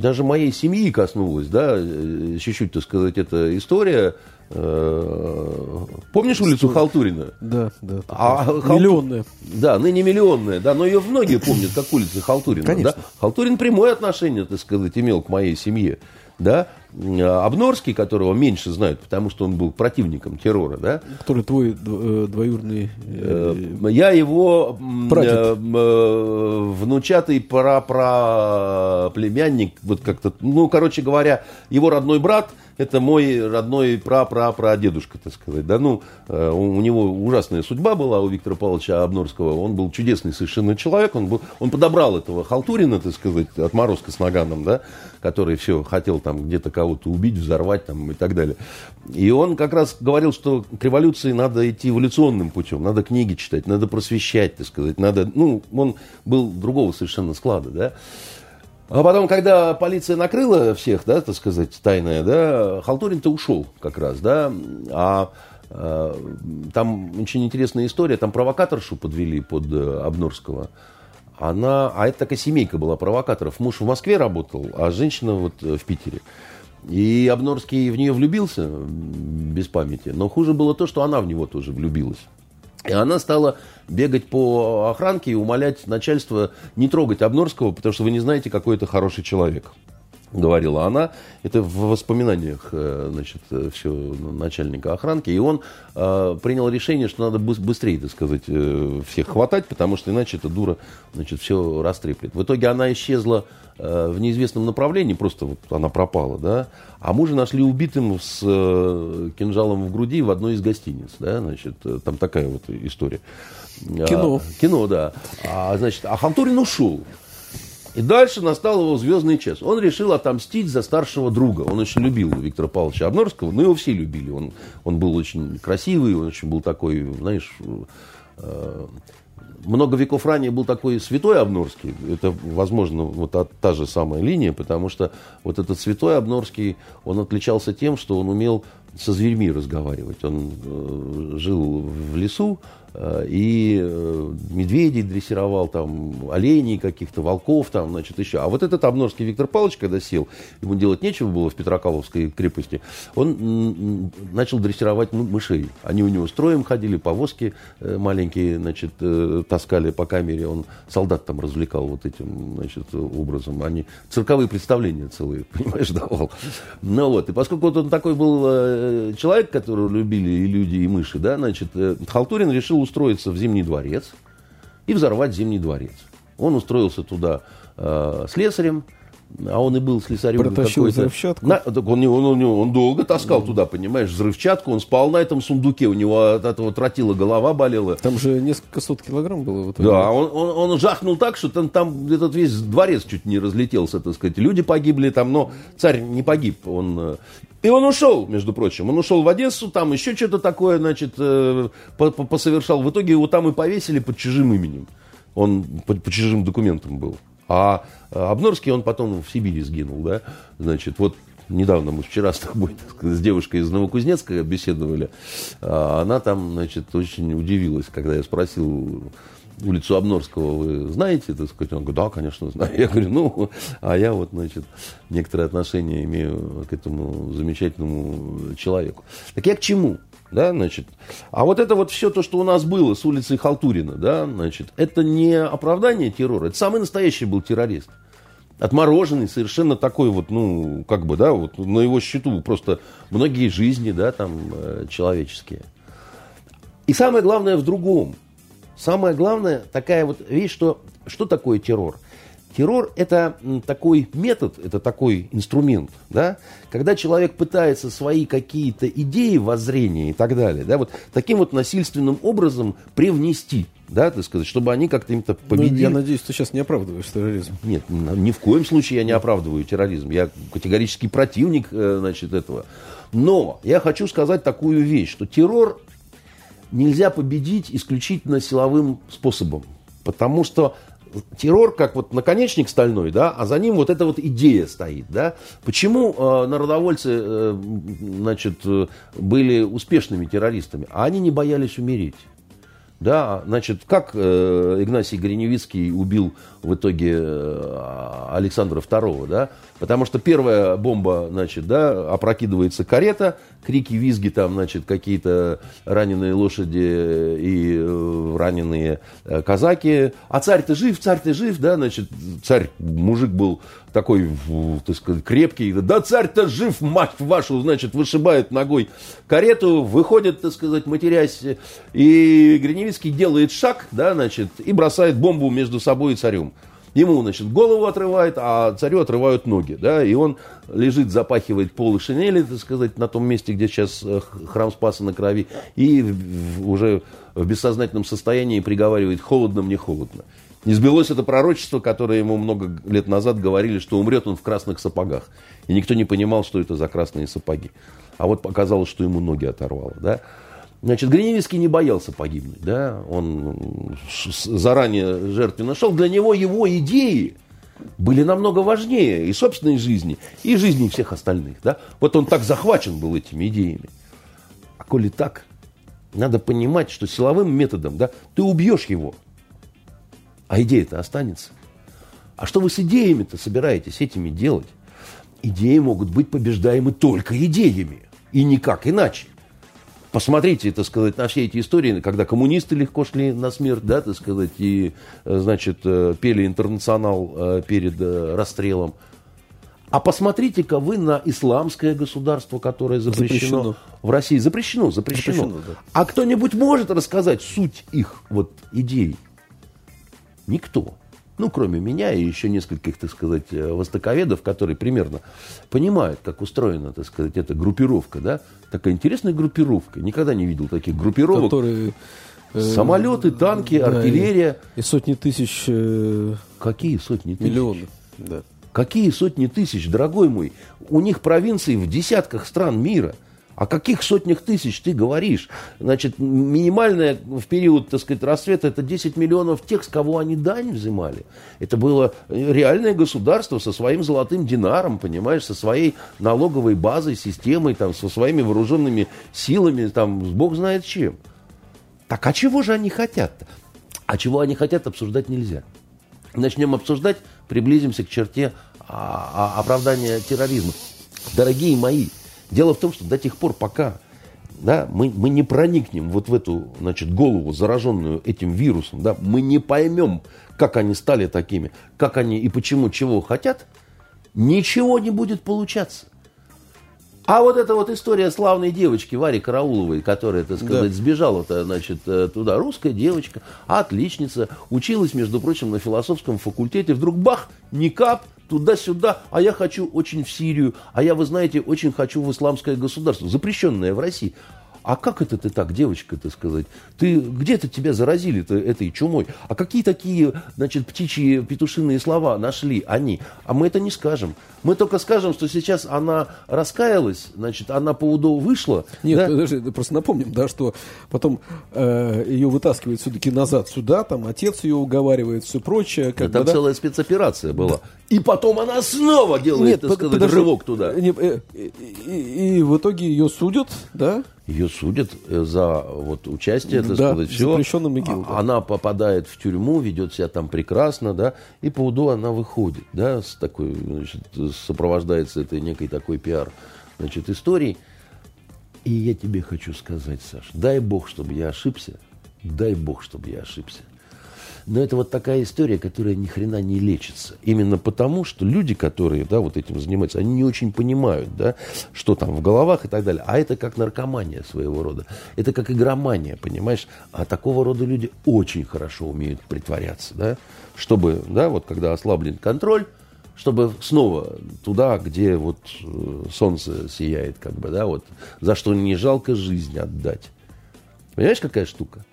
даже моей семьи коснулась, да, э, чуть-чуть, так сказать, эта история. Э, Помнишь улицу Халтурина? Да, да. А такая. Халту- Миллионная. Да, ныне миллионная, да, но ее многие помнят, как улица Халтурина. Конечно. Да? Халтурин прямое отношение, так сказать, имел к моей семье. Да? А Обнорский, которого меньше знают, потому что он был противником террора, да, Который твой э, двоюродный... э, Э, Я его Прадед. э, э, внучатый племянник, вот как-то, ну, короче говоря, его родной брат, это мой родной пра-пра-прадедушка, так сказать, да, ну, э, у, у него ужасная судьба была у Виктора Павловича Обнорского, он был чудесный совершенно человек, он, был, он подобрал этого Халтурина, так сказать, отморозка с наганом, да, который все хотел там где-то кого-то убить, взорвать там и так далее. И он как раз говорил, что к революции надо идти эволюционным путем, надо книги читать, надо просвещать, так сказать, надо, ну, он был другого совершенно склада, да. А потом, когда полиция накрыла всех, да, так сказать, тайная, да, Халтурин-то ушел как раз, да, а э, там очень интересная история, там провокаторшу подвели под э, Обнорского, она, а это такая семейка была провокаторов, муж в Москве работал, а женщина вот э, в Питере. И Обнорский в нее влюбился без памяти, но хуже было то, что она в него тоже влюбилась. И она стала бегать по охранке и умолять начальство не трогать Обнорского, потому что вы не знаете, какой это хороший человек. Говорила она, это в воспоминаниях э, значит, все начальника охранки, и он э, принял решение, что надо быстрее, так сказать, э, всех хватать, потому что иначе эта дура значит, все растреплет. В итоге она исчезла э, в неизвестном направлении, просто вот она пропала, да, а мужа нашли убитым с э, кинжалом в груди в одной из гостиниц, да, значит, э, там такая вот история. Кино. А, кино, да. А, значит, а Халтурин ушел. И дальше настал его звездный час. Он решил отомстить за старшего друга. Он очень любил Виктора Павловича Обнорского, но его все любили. Он, он был очень красивый, он очень был такой, знаешь, э, много веков ранее был такой святой Обнорский. Это, возможно, вот та, та же самая линия, потому что вот этот святой Обнорский, он отличался тем, что он умел со зверьми разговаривать. Он э, жил в лесу, и э, медведей дрессировал, там, оленей каких-то, волков, там, значит, еще. А вот этот Обнорский Виктор Павлович, когда сел, ему делать нечего было в Петропавловской крепости, он начал дрессировать мышей. Они у него строем ходили, повозки э, маленькие, значит, таскали по камере, он солдат там развлекал вот этим, значит, образом. Они цирковые представления целые, понимаешь, давал. Ну вот, и поскольку вот он такой был человек, которого любили и люди, и мыши, да, значит, Халтурин решил устроиться в Зимний дворец и взорвать Зимний дворец. Он устроился туда э, слесарем, а он и был слесарем. Протащил взрывчатку? На, так он, он, он, он долго таскал mm. туда, понимаешь, взрывчатку. Он спал на этом сундуке, у него от этого тротила голова болела. Там же несколько сот килограмм было. В. Да, он, он, он жахнул так, что там, там этот весь дворец чуть не разлетелся, так сказать. Люди погибли там, но царь не погиб. Он, э, и он ушел, между прочим. Он ушел в Одессу, там еще что-то такое, значит, э, посовершал. В итоге его там и повесили под чужим именем. Он по, по чужим документам был. А Обнорский, он потом в Сибири сгинул, да. Значит, вот недавно мы вчера с тобой сказать, с девушкой из Новокузнецка беседовали. А она там, значит, очень удивилась, когда я спросил, улицу Обнорского вы знаете, так сказать? Он говорит, да, конечно, знаю. Я говорю, ну, а я вот, значит, некоторые отношения имею к этому замечательному человеку. Так я к чему? Да, значит, а вот это вот все то, что у нас было с улицы Халтурина, да, значит, это не оправдание террора, это самый настоящий был террорист. Отмороженный, совершенно такой вот, ну, как бы, да, вот на его счету просто многие жизни, да, там, э, человеческие. И самое главное в другом. Самое главное, такая вот вещь, что, что такое террор? Террор – это такой метод, это такой инструмент, да, когда человек пытается свои какие-то идеи, воззрения и так далее, да, вот таким вот насильственным образом привнести, да, так сказать, чтобы они как-то им-то ну, победили. Ну, я надеюсь, ты сейчас не оправдываешь терроризм. Нет, ни в коем случае я не оправдываю терроризм. Я категорический противник, э, значит, этого. Но я хочу сказать такую вещь, что террор нельзя победить исключительно силовым способом. Потому что террор как вот наконечник стальной, да, а за ним вот эта вот идея стоит, да. Почему э, народовольцы, э, значит, э, были успешными террористами? А они не боялись умереть. Да, значит, как э, Игнасий Гриневицкий убил в итоге э, Александра II, да? Потому что первая бомба, значит, да, опрокидывается карета, крики, визги там, значит, какие-то раненые лошади и э, раненые э, казаки. А царь-то жив, царь-то жив, да, значит, царь, мужик был такой, так сказать, крепкий. Да царь-то жив, мать вашу, значит, вышибает ногой карету, выходит, так сказать, матерясь. И Гриневицкий делает шаг, да, значит, и бросает бомбу между собой и царем. Ему, значит, голову отрывает, а царю отрывают ноги, да, и он лежит, запахивает полы шинели, так сказать, на том месте, где сейчас э, храм Спаса на крови, и уже в бессознательном состоянии приговаривает «холодно мне, холодно». Не сбылось это пророчество, которое ему много лет назад говорили, что умрет он в красных сапогах. И никто не понимал, что это за красные сапоги. А вот показалось, что ему ноги оторвало. Да? Значит, Гриневицкий не боялся погибнуть. Да? Он заранее жертве нашел. Для него его идеи были намного важнее и собственной жизни, и жизни всех остальных. Да? Вот он так захвачен был этими идеями. А коли так, надо понимать, что силовым методом да, ты убьешь его, а идея-то останется. А что вы с идеями-то собираетесь этими делать? Идеи могут быть побеждаемы только идеями. И никак иначе. Посмотрите, так сказать, на все эти истории, когда коммунисты легко шли на смерть, да, так сказать, и, э, значит, э, пели интернационал э, перед расстрелом. А посмотрите-ка вы на исламское государство, которое запрещено, Запрещено. в России. Запрещено, запрещено. Запрещено, да. А кто-нибудь может рассказать суть их вот идей? Никто. Ну, кроме меня и еще нескольких, так сказать, э, востоковедов, которые примерно понимают, как устроена, так сказать, эта группировка, да? Такая интересная группировка. Никогда не видел таких группировок. Которые... э, Самолеты, танки, да, артиллерия. И, и сотни тысяч э, Какие сотни тысяч? миллионов. Да. Какие сотни тысяч, дорогой мой? У них провинции в десятках стран мира. О каких сотнях тысяч ты говоришь? Значит, минимальная в период, так сказать, расцвета это 10 миллионов тех, с кого они дань взимали. Это было реальное государство со своим золотым динаром, понимаешь, со своей налоговой базой, системой, там, со своими вооруженными силами, там, бог знает чем. Так а чего же они хотят? А чего они хотят, обсуждать нельзя. Начнем обсуждать, приблизимся к черте а, а, оправдания терроризма. Дорогие мои, дело в том, что до тех пор, пока да, мы, мы не проникнем вот в эту значит, голову, зараженную этим вирусом, да, мы не поймем, как они стали такими, как они и почему чего хотят, ничего не будет получаться. А вот эта вот история славной девочки Вари Карауловой, которая, так сказать, Да. сбежала-то, значит, э, туда, русская девочка, отличница, училась, между прочим, на философском факультете, вдруг бах, никап, туда-сюда, а я хочу очень в Сирию, а я, вы знаете, очень хочу в исламское государство, запрещенное в России. А как это ты так, девочка, так сказать? Ты где-то тебя заразили-то этой чумой? А какие такие, значит, птичьи петушиные слова нашли они? А мы это не скажем. Мы только скажем, что сейчас она раскаялась, значит, она по УДО вышла. Нет, да? подожди, да просто напомним, да, что потом э, ее вытаскивают все-таки назад сюда, там отец ее уговаривает, все прочее. Как Там бы, да. целая спецоперация была. И потом она снова делает, так под- сказать, подожди. рывок туда. Не, э, и, и- и в итоге ее судят, да? Ее судят э, за вот, участие, так Да, сказать, все. ИГИЛ, да. Она попадает в тюрьму, ведет себя там прекрасно, да, и по УДО она выходит, да, с такой, значит, сопровождается этой некой такой пиар, значит, историей. И я тебе хочу сказать, Саш, дай бог, чтобы я ошибся, дай бог, чтобы я ошибся. Но это вот такая история, которая ни хрена не лечится. Именно потому, что люди, которые да, вот этим занимаются, они не очень понимают, да, что там в головах и так далее. А это как наркомания своего рода. Это как игромания, понимаешь? А такого рода люди очень хорошо умеют притворяться, да, чтобы, да, вот когда ослаблен контроль, чтобы снова туда, где вот э, солнце сияет, как бы, да, вот, за что не жалко жизнь отдать. Понимаешь, какая штука?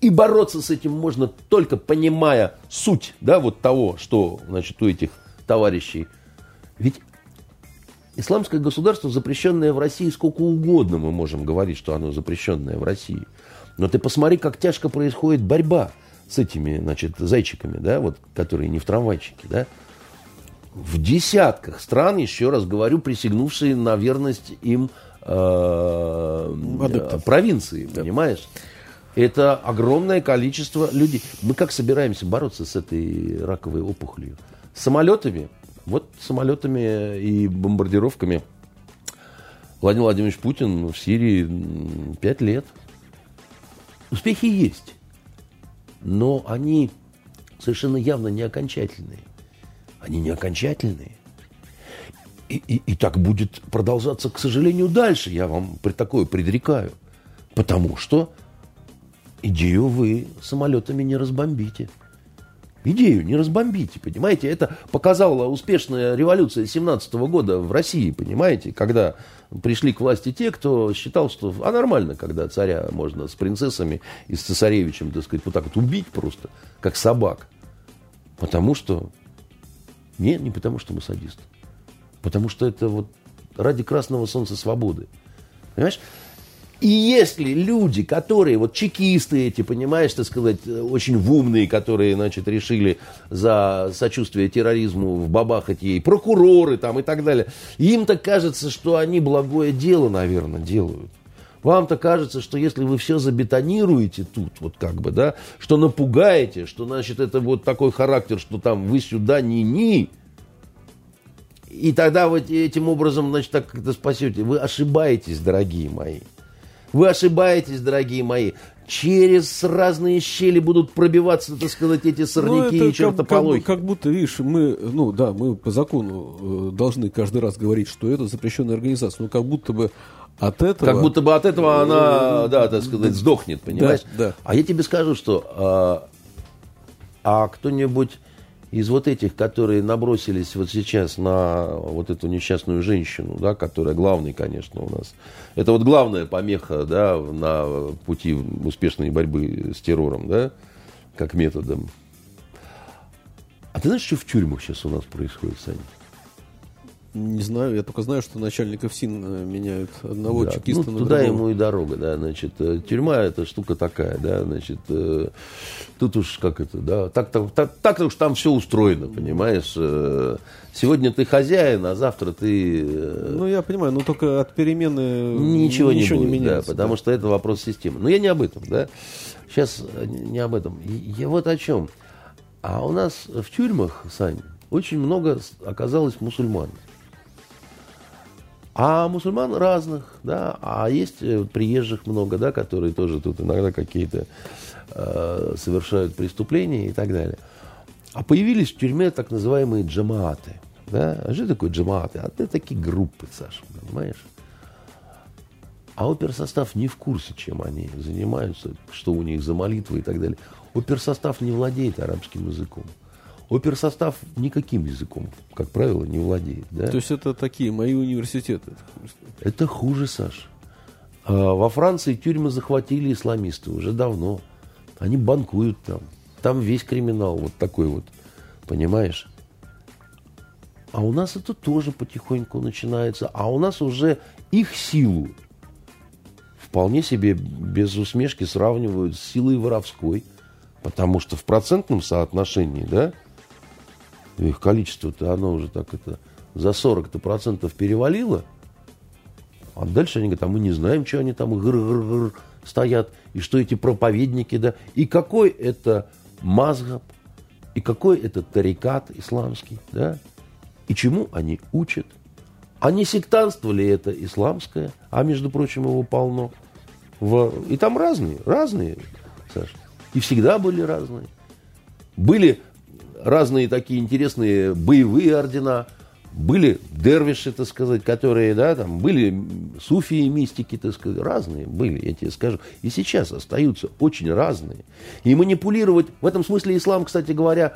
И бороться с этим можно только понимая суть, да, вот того, что, значит, у этих товарищей. Ведь исламское государство, запрещенное в России, сколько угодно мы можем говорить, что оно запрещенное в России. Но ты посмотри, как тяжко происходит борьба с этими, значит, зайчиками, да, вот, которые не в трамвайчике, да. В десятках стран, еще раз говорю, присягнувшие на верность им э, Адептов. провинции, понимаешь? Это огромное количество людей. Мы как собираемся бороться с этой раковой опухолью? Самолетами? Вот самолетами и бомбардировками. Владимир Владимирович Путин в Сирии пять лет. Успехи есть. Но они совершенно явно не окончательные. Они не окончательные. И, и- и так будет продолжаться, к сожалению, дальше. Я вам при такое предрекаю. Потому что идею вы самолетами не разбомбите. Идею не разбомбите, понимаете? Это показала успешная революция 17 года в России, понимаете? Когда пришли к власти те, кто считал, что а нормально, когда царя можно с принцессами и с цесаревичем, так сказать, вот так вот убить просто, как собак. Потому что... Нет, не потому что мы садисты. Потому что это вот ради красного солнца свободы. Понимаешь? И если люди, которые, вот чекисты эти, понимаешь, так сказать, э, очень умные, которые, значит, решили за сочувствие терроризму в бабахать ей, прокуроры там и так далее, им-то кажется, что они благое дело, наверное, делают. Вам-то кажется, что если вы все забетонируете тут, вот как бы, да, что напугаете, что, значит, это вот такой характер, что там вы сюда ни-ни, и тогда вот этим образом, значит, так как-то спасете. Вы ошибаетесь, дорогие мои. Вы ошибаетесь, дорогие мои. Через разные щели будут пробиваться, так сказать, эти сорняки Ну, и чертополохи. Как, как, как будто, видишь, мы, ну да, мы по закону э, должны каждый раз говорить, что это запрещенная организация, но как будто бы от этого... Как будто бы от этого она, да, так сказать, сдохнет, понимаешь? да. А я тебе скажу, что а, а кто-нибудь из вот этих, которые набросились вот сейчас на вот эту несчастную женщину, да, которая главный, конечно, у нас. Это вот главная помеха, да, на пути успешной борьбы с террором, да, как методом. А ты знаешь, что в тюрьмах сейчас у нас происходит, Саня? Не знаю, я только знаю, что начальников СИН э, меняют одного Да, чекиста ну, на туда другого. ему и дорога, да, значит, э, тюрьма это штука такая, да, значит, э, тут уж как это, да, так, так, так, так уж там все устроено, понимаешь, э, сегодня ты хозяин, а завтра ты Ну, я понимаю, но только от перемены ничего, не будет, да, меняется. потому что это вопрос системы. Но я не об этом, да, сейчас не об этом, я вот о чем. А у нас в тюрьмах, Сань, очень много оказалось мусульман. А мусульман разных, да, а есть э, приезжих много, да, которые тоже тут иногда какие-то э, совершают преступления и так далее. А появились в тюрьме так называемые джамааты. Да? А что такое джамааты? А это такие группы, Саша, понимаешь? А оперсостав не в курсе, чем они занимаются, что у них за молитвы и так далее. Оперсостав не владеет арабским языком. Оперсостав никаким языком, как правило, не владеет. Да? То есть это такие мои университеты. Это хуже, Саш. А во Франции тюрьмы захватили исламисты уже давно. Они банкуют там. Там весь криминал вот такой вот. Понимаешь? А у нас это тоже потихоньку начинается. А у нас уже их силу вполне себе без усмешки сравнивают с силой воровской. Потому что в процентном соотношении, да, их количество-то оно уже так это за 40-то процентов перевалило. А дальше они говорят, а мы не знаем, что они там стоят, и что эти проповедники, да, и какой это мазгаб, и какой это тарикат исламский, да, и чему они учат. А не сектантство ли это исламское? А, между прочим, его полно. В... И там разные, разные, Саша. И всегда были разные. Были разные такие интересные боевые ордена, были дервиши, так сказать, которые, да, там, были суфии, мистики, так сказать, разные были, я тебе скажу. И сейчас остаются очень разные. И манипулировать, в этом смысле ислам, кстати говоря,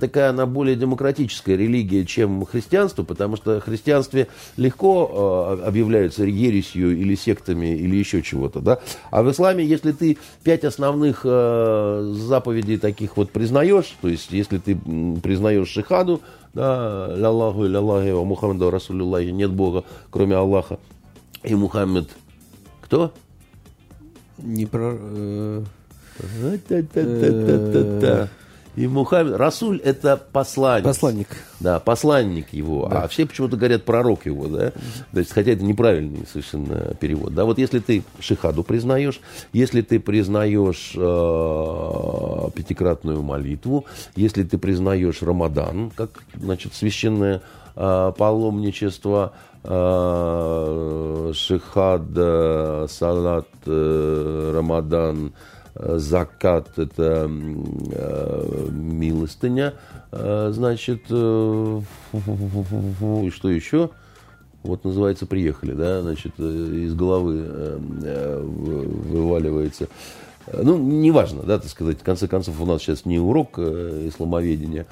такая она более демократическая религия, чем христианство, потому что в христианстве легко э, объявляются ересью или сектами или еще чего-то, да. А в исламе, если ты пять основных э, заповедей таких вот признаешь, то есть если ты признаешь шихаду, да, ляллаху ляллахи ва Мухаммаду Расулюллахи, нет Бога, кроме Аллаха, и Мухаммед, кто? Не про... э. И Мухаммед, Расуль это посланник. Посланник. Да, посланник его. А все почему-то говорят пророк его, да? То есть, хотя это неправильный совершенно перевод. Да, вот если ты шихаду признаешь, если ты признаешь э, пятикратную молитву, если ты признаешь Рамадан, как, значит, священное э, паломничество, э, шихад, э, салат, э, Рамадан, закат это э, милостыня, э, значит, э, что еще? Вот называется приехали, да, значит, из головы вываливается. Ну, неважно, да, так сказать, в конце концов, у нас сейчас не урок исламоведения.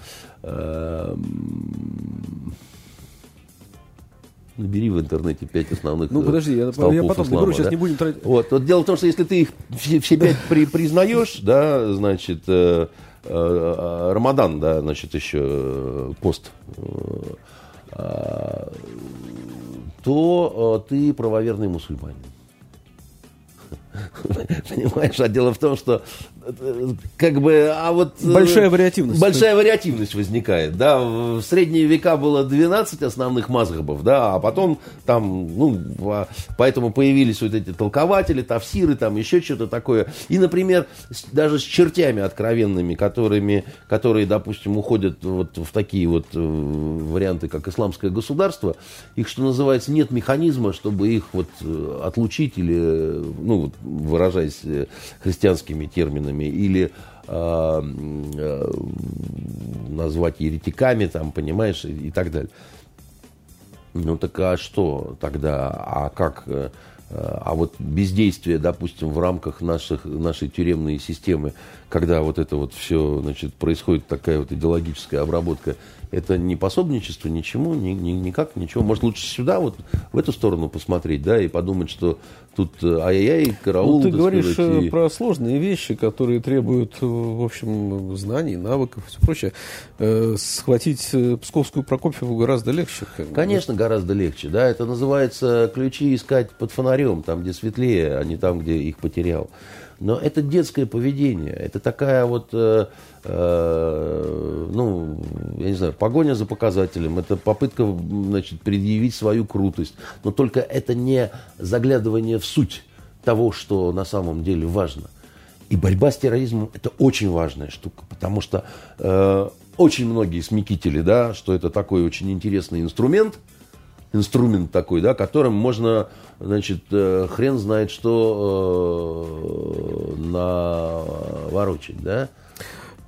Э, Набери в интернете пять основных Ну, э, подожди, я, я потом ислама, наберу, сейчас да? не будем тратить... Вот, вот дело в том, что если ты их все, все пять при- признаешь, да, значит, э, э, Рамадан, да, значит, еще э, пост, э, а, то э, ты правоверный мусульманин. Понимаешь, а дело в том, что как бы, а вот... Э, большая вариативность. Большая вариативность возникает, да. В средние века было 12 основных мазхабов, да, а потом там, ну, поэтому появились вот эти толкователи, тавсиры, там еще что-то такое. И, например, даже с чертями откровенными, которыми, которые, допустим, уходят вот в такие вот э, варианты, как исламское государство, их, что называется, нет механизма, чтобы их вот э, отлучить или, ну, выражаясь христианскими терминами, учеными или э, э, назвать еретиками, там, понимаешь, и, и так далее. Ну так а что тогда? А как? Э, а вот бездействие, допустим, в рамках наших, нашей тюремной системы, когда вот это вот все, значит, происходит такая вот идеологическая обработка, это не пособничество ничему, ни, ни, никак ничего. Может, лучше сюда, вот в эту сторону посмотреть, да, и подумать, что тут э, ай-яй, караул. Ну, ты говоришь сказать, и... про сложные вещи, которые требуют, э, в общем, знаний, навыков и все прочее. Э, схватить Псковскую Прокопьеву гораздо легче. Конечно, гораздо легче, да. Это называется ключи искать под фонарем, там, где светлее, а не там, где их потерял. Но это детское поведение. Это такая вот, э, э, ну, я не знаю, погоня за показателем. Это попытка, значит, предъявить свою крутость. Но только это не заглядывание в суть того, что на самом деле важно. И борьба с терроризмом – это очень важная штука, потому что э, очень многие смекители, да, что это такой очень интересный инструмент – инструмент такой, да, которым можно, значит, э, хрен знает что э, наворочить, да.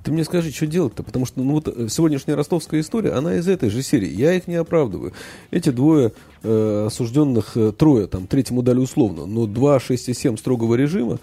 Ты мне скажи, что делать-то? Потому что ну, вот э, сегодняшняя ростовская история, она из этой же серии. Я их не оправдываю. Эти двое э, осужденных, э, трое, там, третьему дали условно, но два, шесть и семь строгого режима,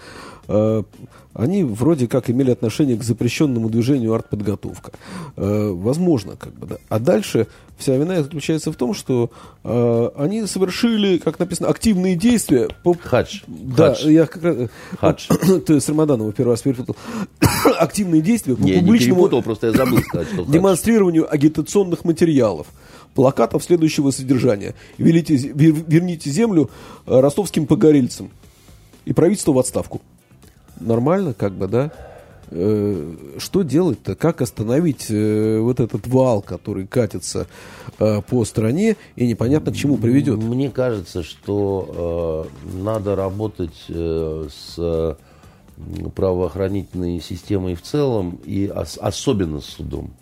они вроде как имели отношение к запрещенному движению артподготовка. Э, возможно, как бы, да. А дальше вся вина заключается в том, что э, они совершили, как написано, активные действия по... Хадж. Да, Хадж. я как раз... Хадж. Ты с Рамаданова первый раз перепутал. активные действия по не, публичному... Не просто я забыл сказать, что Демонстрированию агитационных материалов плакатов следующего содержания. Велите, верните землю э, ростовским погорельцам и правительство в отставку нормально, как бы, да? Э, что делать-то? Как остановить э, вот этот вал, который катится э, по стране и непонятно к чему приведет? Мне кажется, что надо работать с правоохранительной системой в целом и особенно с судом.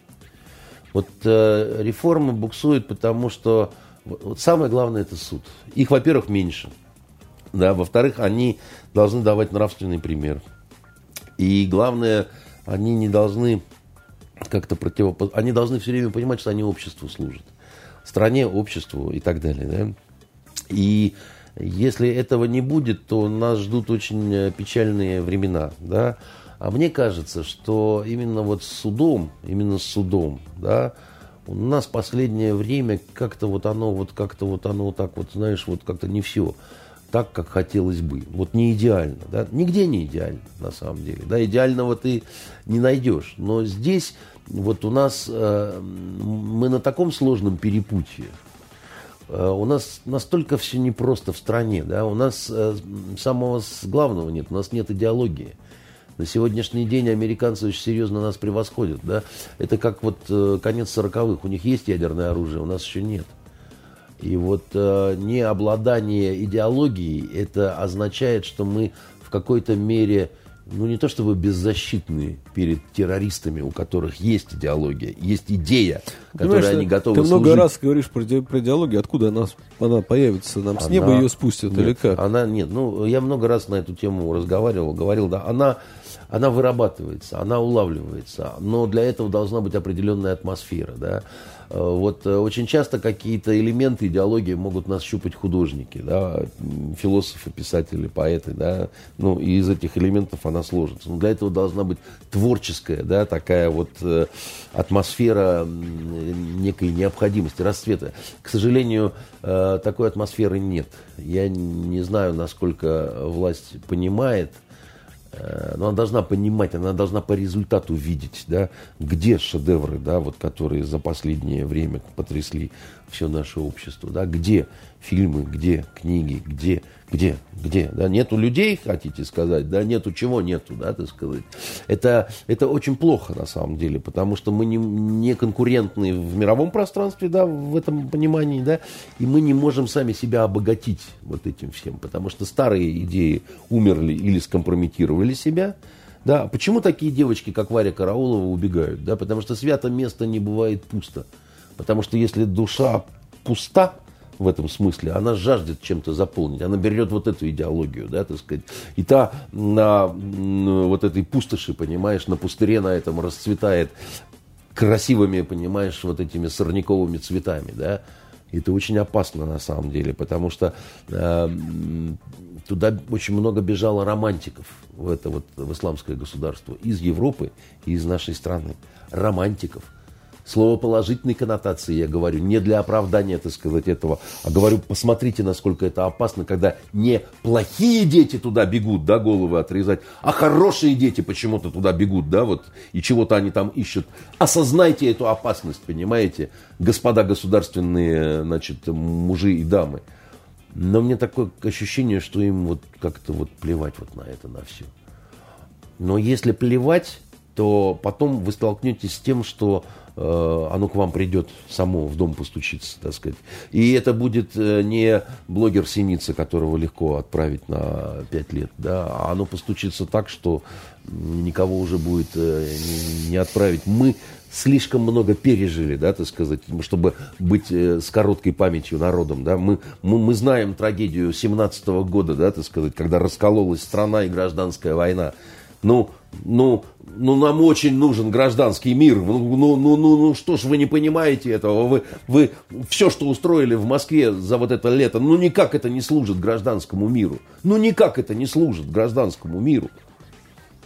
Вот реформа буксует, потому что вот самое главное это суд. Их, во-первых, меньше. Да, во-вторых, они должны давать нравственный пример. И главное, они не должны как-то противопоставить, они должны все время понимать, что они обществу служат. Стране, обществу и так далее. Да? И если этого не будет, то нас ждут очень э, печальные времена. Да? А мне кажется, что именно вот с судом, именно с судом, да, у нас последнее время как-то вот оно, вот как-то вот оно так вот, знаешь, вот как-то не все так, как хотелось бы. Вот не идеально. Да? Нигде не идеально, на самом деле. Да? Идеального ты не найдешь. Но здесь вот у нас э, мы на таком сложном перепутье. Э, у нас настолько все непросто в стране. Да? У нас э, самого главного нет. У нас нет идеологии. На сегодняшний день американцы очень серьезно нас превосходят. Да? Это как вот э, конец сороковых. У них есть ядерное оружие, у нас еще нет. И вот э, не обладание идеологией, это означает, что мы в какой-то мере, ну не то чтобы беззащитны перед террористами, у которых есть идеология, есть идея, которой они готовы Ты служить. много раз говоришь про, про идеологию, откуда она, она появится, нам она, с неба ее спустят нет, или как? Она, нет, ну я много раз на эту тему разговаривал, говорил, да, она, она вырабатывается, она улавливается, но для этого должна быть определенная атмосфера, да, Э, вот э, очень часто какие-то элементы идеологии могут нас щупать художники, да, философы, писатели, поэты, да, ну, и из этих элементов она сложится. Но для этого должна быть творческая, да, такая вот э, атмосфера некой необходимости, расцвета. К сожалению, такой атмосферы нет. Я не знаю, насколько власть понимает, но она должна понимать, она должна по результату видеть, да, где шедевры, да, вот, которые за последнее время потрясли все наше общество, да, где фильмы, где книги, где Где? Где? Да, нету людей, хотите сказать? Да, нету чего нету, да, так сказать. Это, это очень плохо на самом деле, потому что мы не, не конкурентны в мировом пространстве, да, в этом понимании, да, и мы не можем сами себя обогатить вот этим всем, потому что старые идеи умерли или скомпрометировали себя, да. Почему такие девочки, как Варя Караулова, убегают? Да, потому что свято место не бывает пусто. Потому что если душа пуста, в этом смысле, она жаждет чем-то заполнить, она берет вот эту идеологию, да, так сказать, и та на, на вот этой пустоши, понимаешь, на пустыре на этом расцветает красивыми, понимаешь, вот этими сорняковыми цветами, да, это очень опасно на самом деле, потому что э, туда очень много бежало романтиков в это вот в исламское государство из Европы и из нашей страны, романтиков – слово положительной коннотации я говорю, не для оправдания, так сказать, этого, а говорю, посмотрите, насколько это опасно, когда не плохие дети туда бегут, да, головы отрезать, а хорошие дети почему-то туда бегут, да, вот, и чего-то они там ищут. Осознайте эту опасность, понимаете, господа государственные, значит, мужи и дамы. Но мне такое ощущение, что им вот как-то вот плевать вот на это, на все. Но если плевать, то потом вы столкнетесь с тем, что оно к вам придет само в дом постучиться, так сказать. И это будет э, не блогер Синица, которого легко отправить на 5 лет, да, а оно постучится так, что никого уже будет э, не отправить. Мы слишком много пережили, да, так сказать, чтобы быть с короткой памятью народом, да, мы, мы, мы знаем трагедию 17 года, да, так сказать, когда раскололась страна и гражданская война, ну, ну, ну, нам очень нужен гражданский мир. Ну, ну, ну, ну, ну что ж вы не понимаете этого? Вы, вы все, что устроили в Москве за вот это лето, ну, никак это не служит гражданскому миру. Ну, никак это не служит гражданскому миру.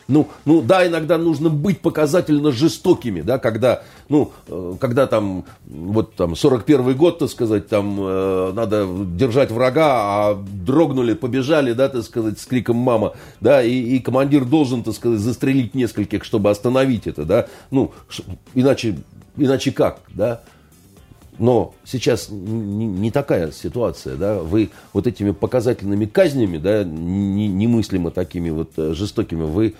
Ну, ну да, иногда нужно быть показательно жестокими, да, когда, ну, э, когда там, вот там, 41 год, так сказать, там, э, надо держать врага, а дрогнули, побежали, да, так сказать, с криком «мама», да, и, и командир должен, так сказать, застрелить нескольких, чтобы остановить это, да, ну, иначе, иначе как, да, но сейчас не, не такая ситуация, да, вы вот этими показательными казнями, да, немыслимо такими вот э, жестокими, вы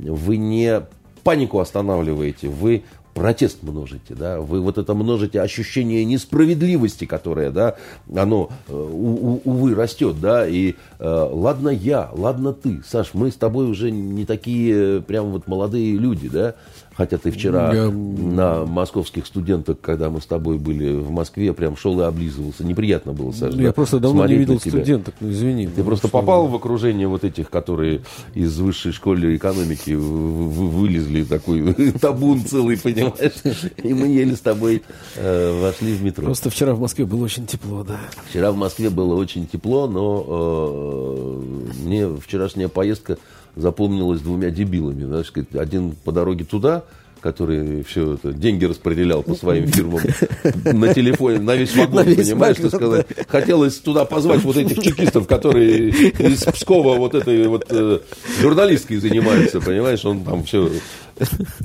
вы не панику останавливаете, вы протест множите, да, вы вот это множите ощущение несправедливости, которое, да, оно, э, у, у, увы, растет, да, и э, ладно я, ладно ты, Саш, мы с тобой уже не такие прям вот молодые люди, да, Хотя ты вчера я... на московских студентах, когда мы с тобой были в Москве, прям шел и облизывался. Неприятно было, Саша. Я да? просто давно не видел студенток, ну извини. Ты ну, просто попал в окружение вот этих, которые из высшей школы экономики вылезли такой табун целый, понимаешь? И мы еле с тобой э, вошли в метро. Просто вчера в Москве было очень тепло, да. Вчера в Москве было очень тепло, но э, мне вчерашняя поездка запомнилось двумя дебилами. Да, сказать, один по дороге туда, который все это, деньги распределял по своим фирмам на телефоне, на весь вагон, на весь понимаешь, вагон, что сказать. Хотелось туда позвать вот этих чекистов, которые из Пскова вот этой вот э, журналисткой занимаются, понимаешь, он там все...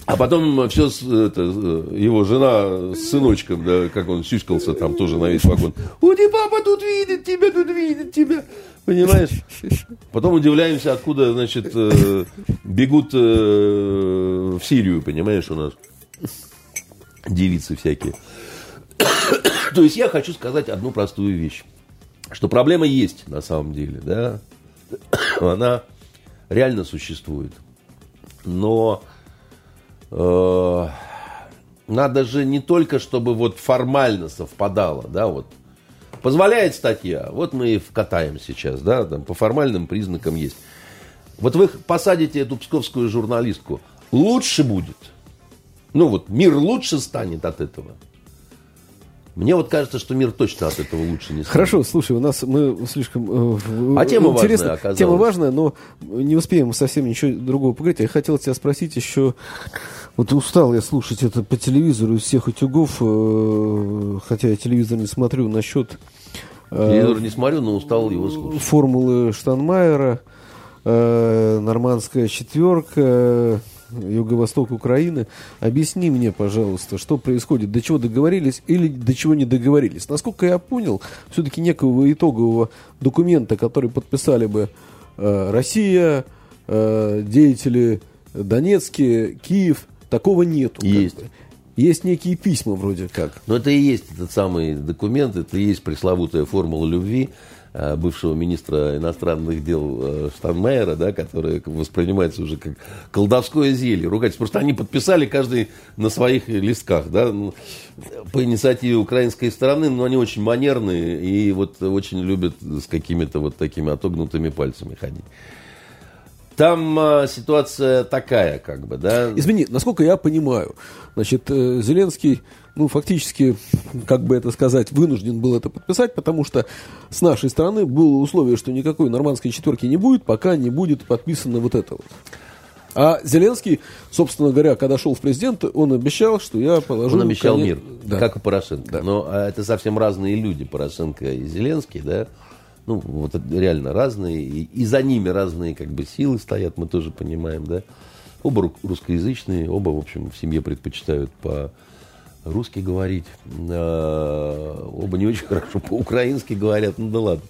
А потом все, это, его жена с сыночком, да, как он сюськался там тоже на весь вагон. Уди, папа тут видит тебя, тут видит тебя. Понимаешь? Потом удивляемся, откуда, значит, э, бегут э, в Сирию, понимаешь, у нас девицы всякие. То есть я хочу сказать одну простую вещь, что проблема есть на самом деле, да, она реально существует, но э, надо же не только, чтобы вот формально совпадало, да, вот Позволяет статья. Вот мы и вкатаем сейчас, да, там по формальным признакам есть. Вот вы посадите эту псковскую журналистку, лучше будет. Ну вот, мир лучше станет от этого. Мне вот кажется, что мир точно от этого лучше не станет. Хорошо, слушай, у нас мы слишком... Э, а тема важная оказалась. Тема важная, но не успеем совсем ничего другого поговорить. Я хотел тебя спросить еще... Вот устал я слушать это по телевизору из всех утюгов, э, хотя я телевизор не смотрю, насчет... Э, телевизор не смотрю, но устал его слушать. Формулы Штанмайера, нормандская четверка, юго-восток Украины. Объясни мне, пожалуйста, что происходит, до чего договорились или до чего не договорились. Насколько я понял, все-таки некого итогового документа, который подписали бы э, Россия, э, деятели Донецкие, Киев, такого нету. Есть. Как бы. Есть некие письма вроде как. Но это и есть этот самый документ, это и есть пресловутая формула любви э, бывшего министра иностранных дел э, Штанмайера, да, которая воспринимается уже как колдовское зелье, ругательство. Просто они подписали каждый на своих листках, да, ну, по инициативе украинской стороны, но они очень манерные и вот очень любят с какими-то вот такими отогнутыми пальцами ходить. Там а, ситуация такая, как бы, да. Извини, насколько я понимаю, значит, э, Зеленский, ну, фактически, как бы это сказать, вынужден был это подписать, потому что с нашей стороны было условие, что никакой нормандской четверки не будет, пока не будет подписано вот это вот. А Зеленский, собственно говоря, когда шел в президент, он обещал, что я положу... Он обещал конец- мир, Да. как и Порошенко. Да. Но а, это совсем разные люди, Порошенко и Зеленский, да. Ну, вот реально разные. И, и за ними разные как бы силы стоят, мы тоже понимаем, да. Оба ру- русскоязычные, оба, в общем, в семье предпочитают по-русски говорить. А, оба не очень хорошо по-украински говорят, ну да ладно.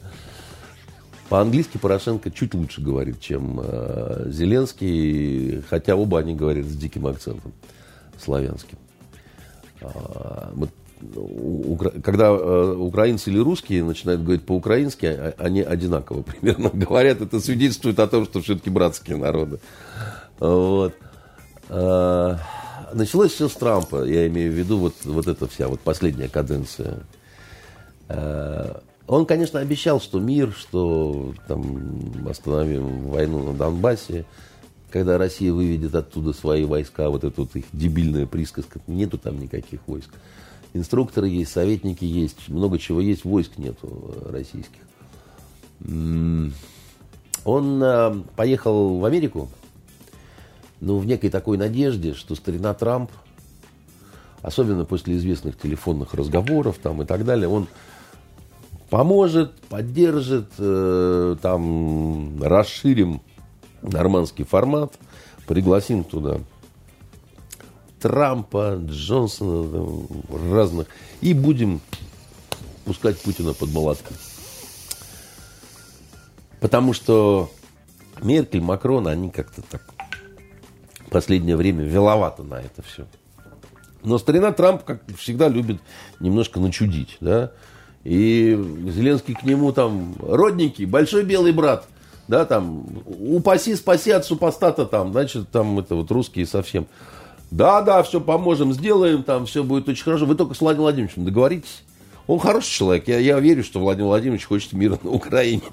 По-английски Порошенко чуть лучше говорит, чем э, Зеленский, хотя оба они говорят с диким акцентом славянским. А, вот, когда э, украинцы или русские начинают говорить по-украински, а- они одинаково примерно говорят. Это свидетельствует о том, что все-таки братские народы. Вот. А, Началось все с Трампа, я имею в виду вот, вот эта вся вот последняя каденция. А, Он, конечно, обещал, что мир, что там остановим войну на Донбассе, когда Россия выведет оттуда свои войска, вот эта вот их дебильная присказка, нету там никаких войск. Инструкторы есть, советники есть, много чего есть, войск нету э, российских. Он э, поехал в Америку, ну, в некой такой надежде, что старина Трамп, особенно после известных телефонных разговоров там и так далее, он поможет, поддержит, э, там расширим нормандский формат, пригласим туда Трампа, Джонсона, там, разных, и будем пускать Путина под молотки. Потому что Меркель, Макрон, они как-то так в последнее время веловато на это все. Но старина Трамп, как всегда, любит немножко начудить, да. И Зеленский к нему там, родники, большой белый брат, да, там, упаси, спаси от супостата там, значит, там это вот русские совсем. Да, да, все поможем, сделаем, там все будет очень хорошо. Вы только с Владимиром Владимировичем договоритесь. Он хороший человек. Я, я верю, что Владимир Владимирович хочет мира на Украине.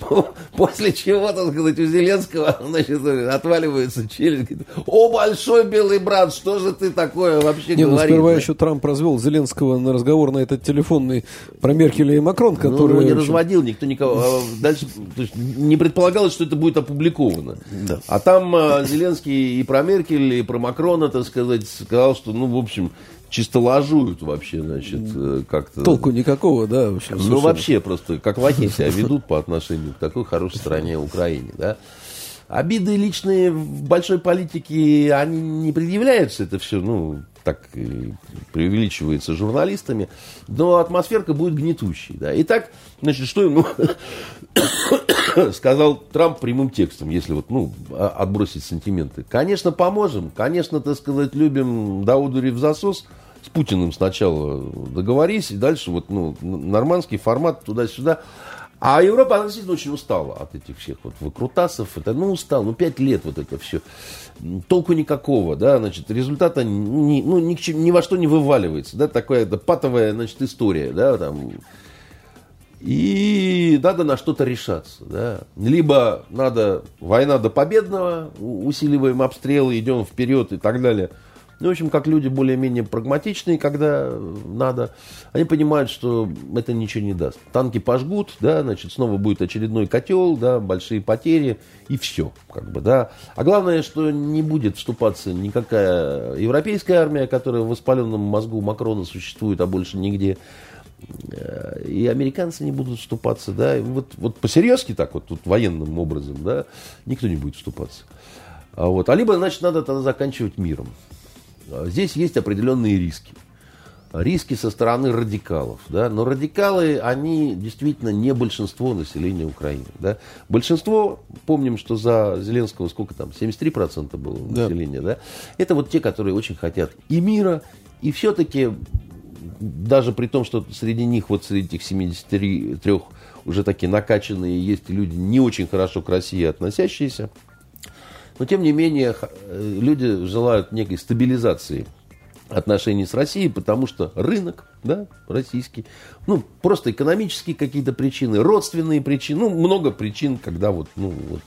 После чего, так сказать, у Зеленского значит, отваливается челюсть. Говорит, О, большой белый брат, что же ты такое вообще Не, ну говоришь? сперва да?» еще Трамп развел Зеленского на разговор на этот телефонный про Меркеля и Макрон, Ну, который... его не разводил, никто никого. а Дальше то есть, не предполагалось, что это будет опубликовано. А там а, Зеленский и про Меркель, и про Макрона, так сказать, сказал, что, ну, в общем, чисто ложуют вообще, значит, э, как-то. Толку никакого, да, в общем. Ну, совершенно. вообще просто, как лохи себя ведут по отношению к такой хорошей стране Украине, да. Обиды личные в большой политике, они не предъявляются, это все, ну, так преувеличивается журналистами, но атмосферка будет гнетущей, да. Итак, значит, что ему сказал Трамп прямым текстом, если вот, ну, а- отбросить сантименты. Конечно, поможем, конечно, так сказать, любим Даудури в засос, с Путиным сначала договорись, и дальше вот, ну, нормандский формат туда-сюда. А Европа, она действительно очень устала от этих всех вот выкрутасов. Это, ну, устал, ну, пять лет вот это все. Толку никакого, да, значит, результата ни, ну, ни, к чему- ни во что не вываливается, да, такая да, патовая, значит, история, да, там. И надо на что-то решаться, да. Либо надо война до победного, усиливаем обстрелы, идем вперед и так далее. Ну, в общем, как люди более-менее прагматичные, когда надо, они понимают, что это ничего не даст. Танки пожгут, да, значит, снова будет очередной котел, да, большие потери, и все, как бы, да. А главное, что не будет вступаться никакая европейская армия, которая в воспаленном мозгу Макрона существует, а больше нигде. Э, И американцы не будут вступаться, да. Вот, вот по-серьезки так вот, тут военным образом, да, никто не будет вступаться. А, вот. а либо, значит, надо тогда заканчивать миром. А здесь есть определенные риски. Риски со стороны радикалов. Да? Но радикалы, они действительно не большинство населения Украины. Да? Большинство, помним, что за Зеленского сколько там, 73% было да. населения. Да? Это вот те, которые очень хотят и мира, и все-таки даже при том, что среди них, вот среди этих 73 уже такие накачанные есть люди, не очень хорошо к России относящиеся, но тем не менее э, люди желают некой стабилизации отношений с Россией, потому что рынок, да, российский, ну, просто экономические какие-то причины, родственные причины, ну, много причин, когда вот, ну, вот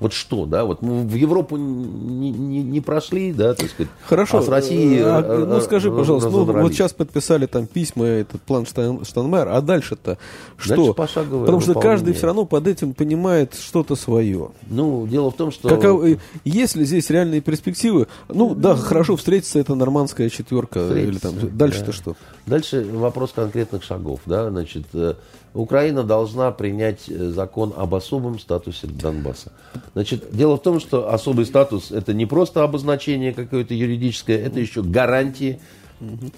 вот что, да, вот мы в Европу не, не, не прошли, да, так сказать. Хорошо. А с Россией а, э, Ну скажи, пожалуйста, ну, вот сейчас подписали там письма, этот план Штайн, Штайнмайер, а дальше-то что? Дальше пошаговое Потому что каждый все равно под этим понимает что-то свое. Ну, дело в том, что... Каков, есть ли здесь реальные перспективы? Ну, да, хорошо встретиться, это нормандская четверка. Или там, дальше-то да. что? Дальше вопрос конкретных шагов, да, значит, э, Украина должна принять э, закон об особом статусе Донбасса. Значит, дело в том, что особый статус это не просто обозначение какое-то юридическое, это еще гарантии.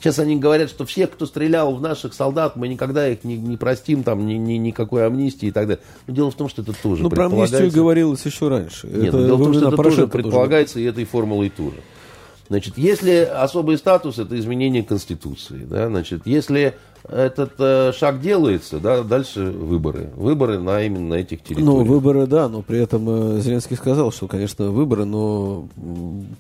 Сейчас они говорят, что всех, кто стрелял в наших солдат, мы никогда их не, не простим, там, ни, ни, никакой амнистии и так далее. Но дело в том, что это тоже Ну, про амнистию говорилось еще раньше. Нет, это, дело в том, что это тоже предполагается тоже. и этой формулой тоже. Значит, если особый статус, это изменение Конституции. Да? Значит, если этот э, шаг делается, да, дальше выборы. Выборы на именно этих территориях. Ну, выборы, да, но при этом э, Зеленский сказал, что, конечно, выборы, но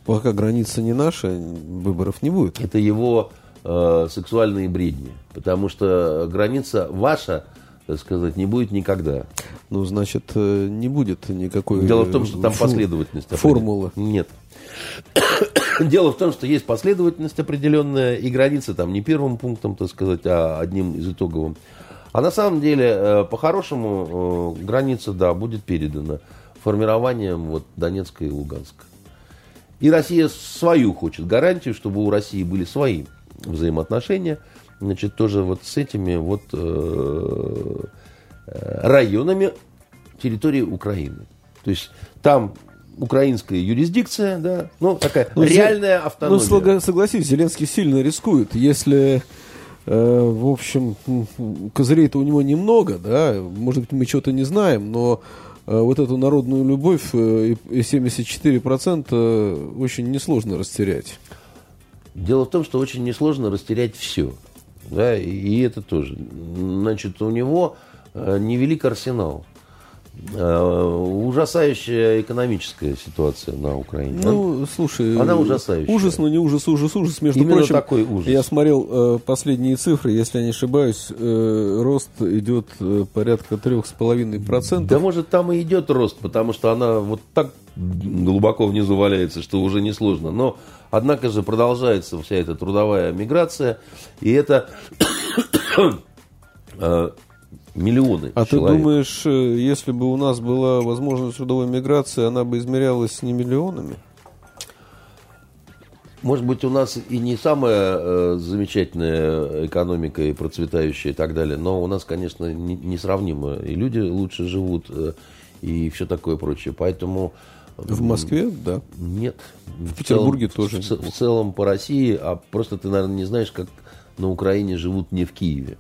пока граница не наша, выборов не будет. Это его э, сексуальные бредни, потому что граница ваша, так сказать, не будет никогда. Ну, значит, э, не будет никакой... Дело в том, что там последовательность. Формулы. Нет. Дело в том, что есть последовательность определенная, и граница там не первым пунктом, так сказать, а одним из итоговым. А на самом деле, э, по-хорошему, э, граница, да, будет передана формированием вот Донецка и Луганска. И Россия свою хочет гарантию, чтобы у России были свои взаимоотношения. Значит, тоже вот с этими вот э, районами территории Украины. То есть там украинская юрисдикция, да, ну, такая ну, реальная ну, автономия. Ну, согласись, Зеленский сильно рискует, если, э, в общем, козырей-то у него немного, да, может быть, мы что-то не знаем, но э, вот эту народную любовь э, и 74% очень несложно растерять. Дело в том, что очень несложно растерять все, да, и это тоже. Значит, у него невелик арсенал. Э, ужасающая экономическая ситуация на Украине. Ну, слушай, она ужасающая. Ужас, но не ужас, ужас, ужас. Между Именно прочим, такой ужас. Я смотрел э, последние цифры, если я не ошибаюсь, э, рост идет э, порядка трех с половиной процентов. Да, может, там и идет рост, потому что она вот так глубоко внизу валяется, что уже несложно. Но, однако же, продолжается вся эта трудовая миграция, и это э, миллионы А человек. ты думаешь, э, если бы у нас была возможность трудовой миграции, она бы измерялась не миллионами? Может быть, у нас и не самая э, замечательная экономика и процветающая и так далее, но у нас, конечно, не, несравнимо. И люди лучше живут, э, и все такое прочее. Поэтому... В Москве, да? Нет. В, в Петербурге целом, тоже. В, в целом по России, а просто ты, наверное, не знаешь, как на Украине живут не в Киеве.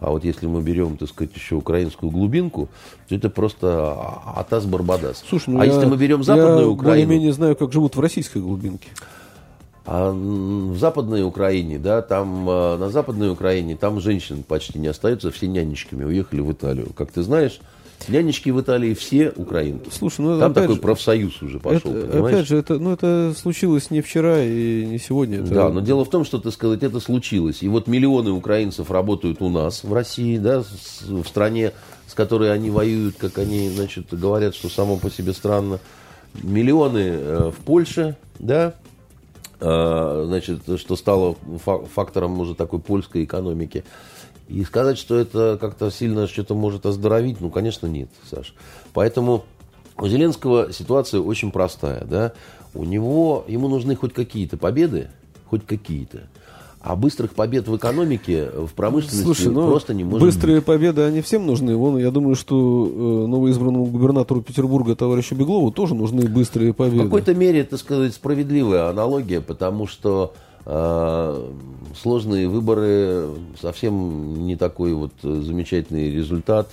А вот если мы берем, так сказать, еще украинскую глубинку, то это просто Атас Барбадас. Слушай, ну а я, если мы берем Западную я Украину... Я менее знаю, как живут в российской глубинке. А в Западной Украине, да, там а, на Западной Украине, там женщин почти не остается, все нянечками уехали в Италию. Как ты знаешь, Нянечки в Италии все украинки. Слушай, ну, Там такой же, профсоюз уже пошел, это, понимаешь? Опять же, это, ну, это случилось не вчера и не сегодня. Это... Да, но дело в том, что, так сказать, это случилось. И вот миллионы украинцев работают у нас, в России, да, в стране, с которой они воюют, как они, значит, говорят, что само по себе странно. Миллионы э, в Польше, да, э, значит, что стало фактором уже такой польской экономики. И сказать, что это как-то сильно что-то может оздоровить, ну, конечно, нет, Саш. Поэтому у Зеленского ситуация очень простая, да. У него, ему нужны хоть какие-то победы, хоть какие-то. А быстрых побед в экономике, в промышленности Слушай, ну, просто не может быстрые быть. победы, они всем нужны. Вон, я думаю, что э, новоизбранному губернатору Петербурга, товарищу Беглову, тоже нужны быстрые В победы. какой-то мере, так сказать, справедливая аналогия, потому что сложные выборы совсем не такой вот замечательный результат.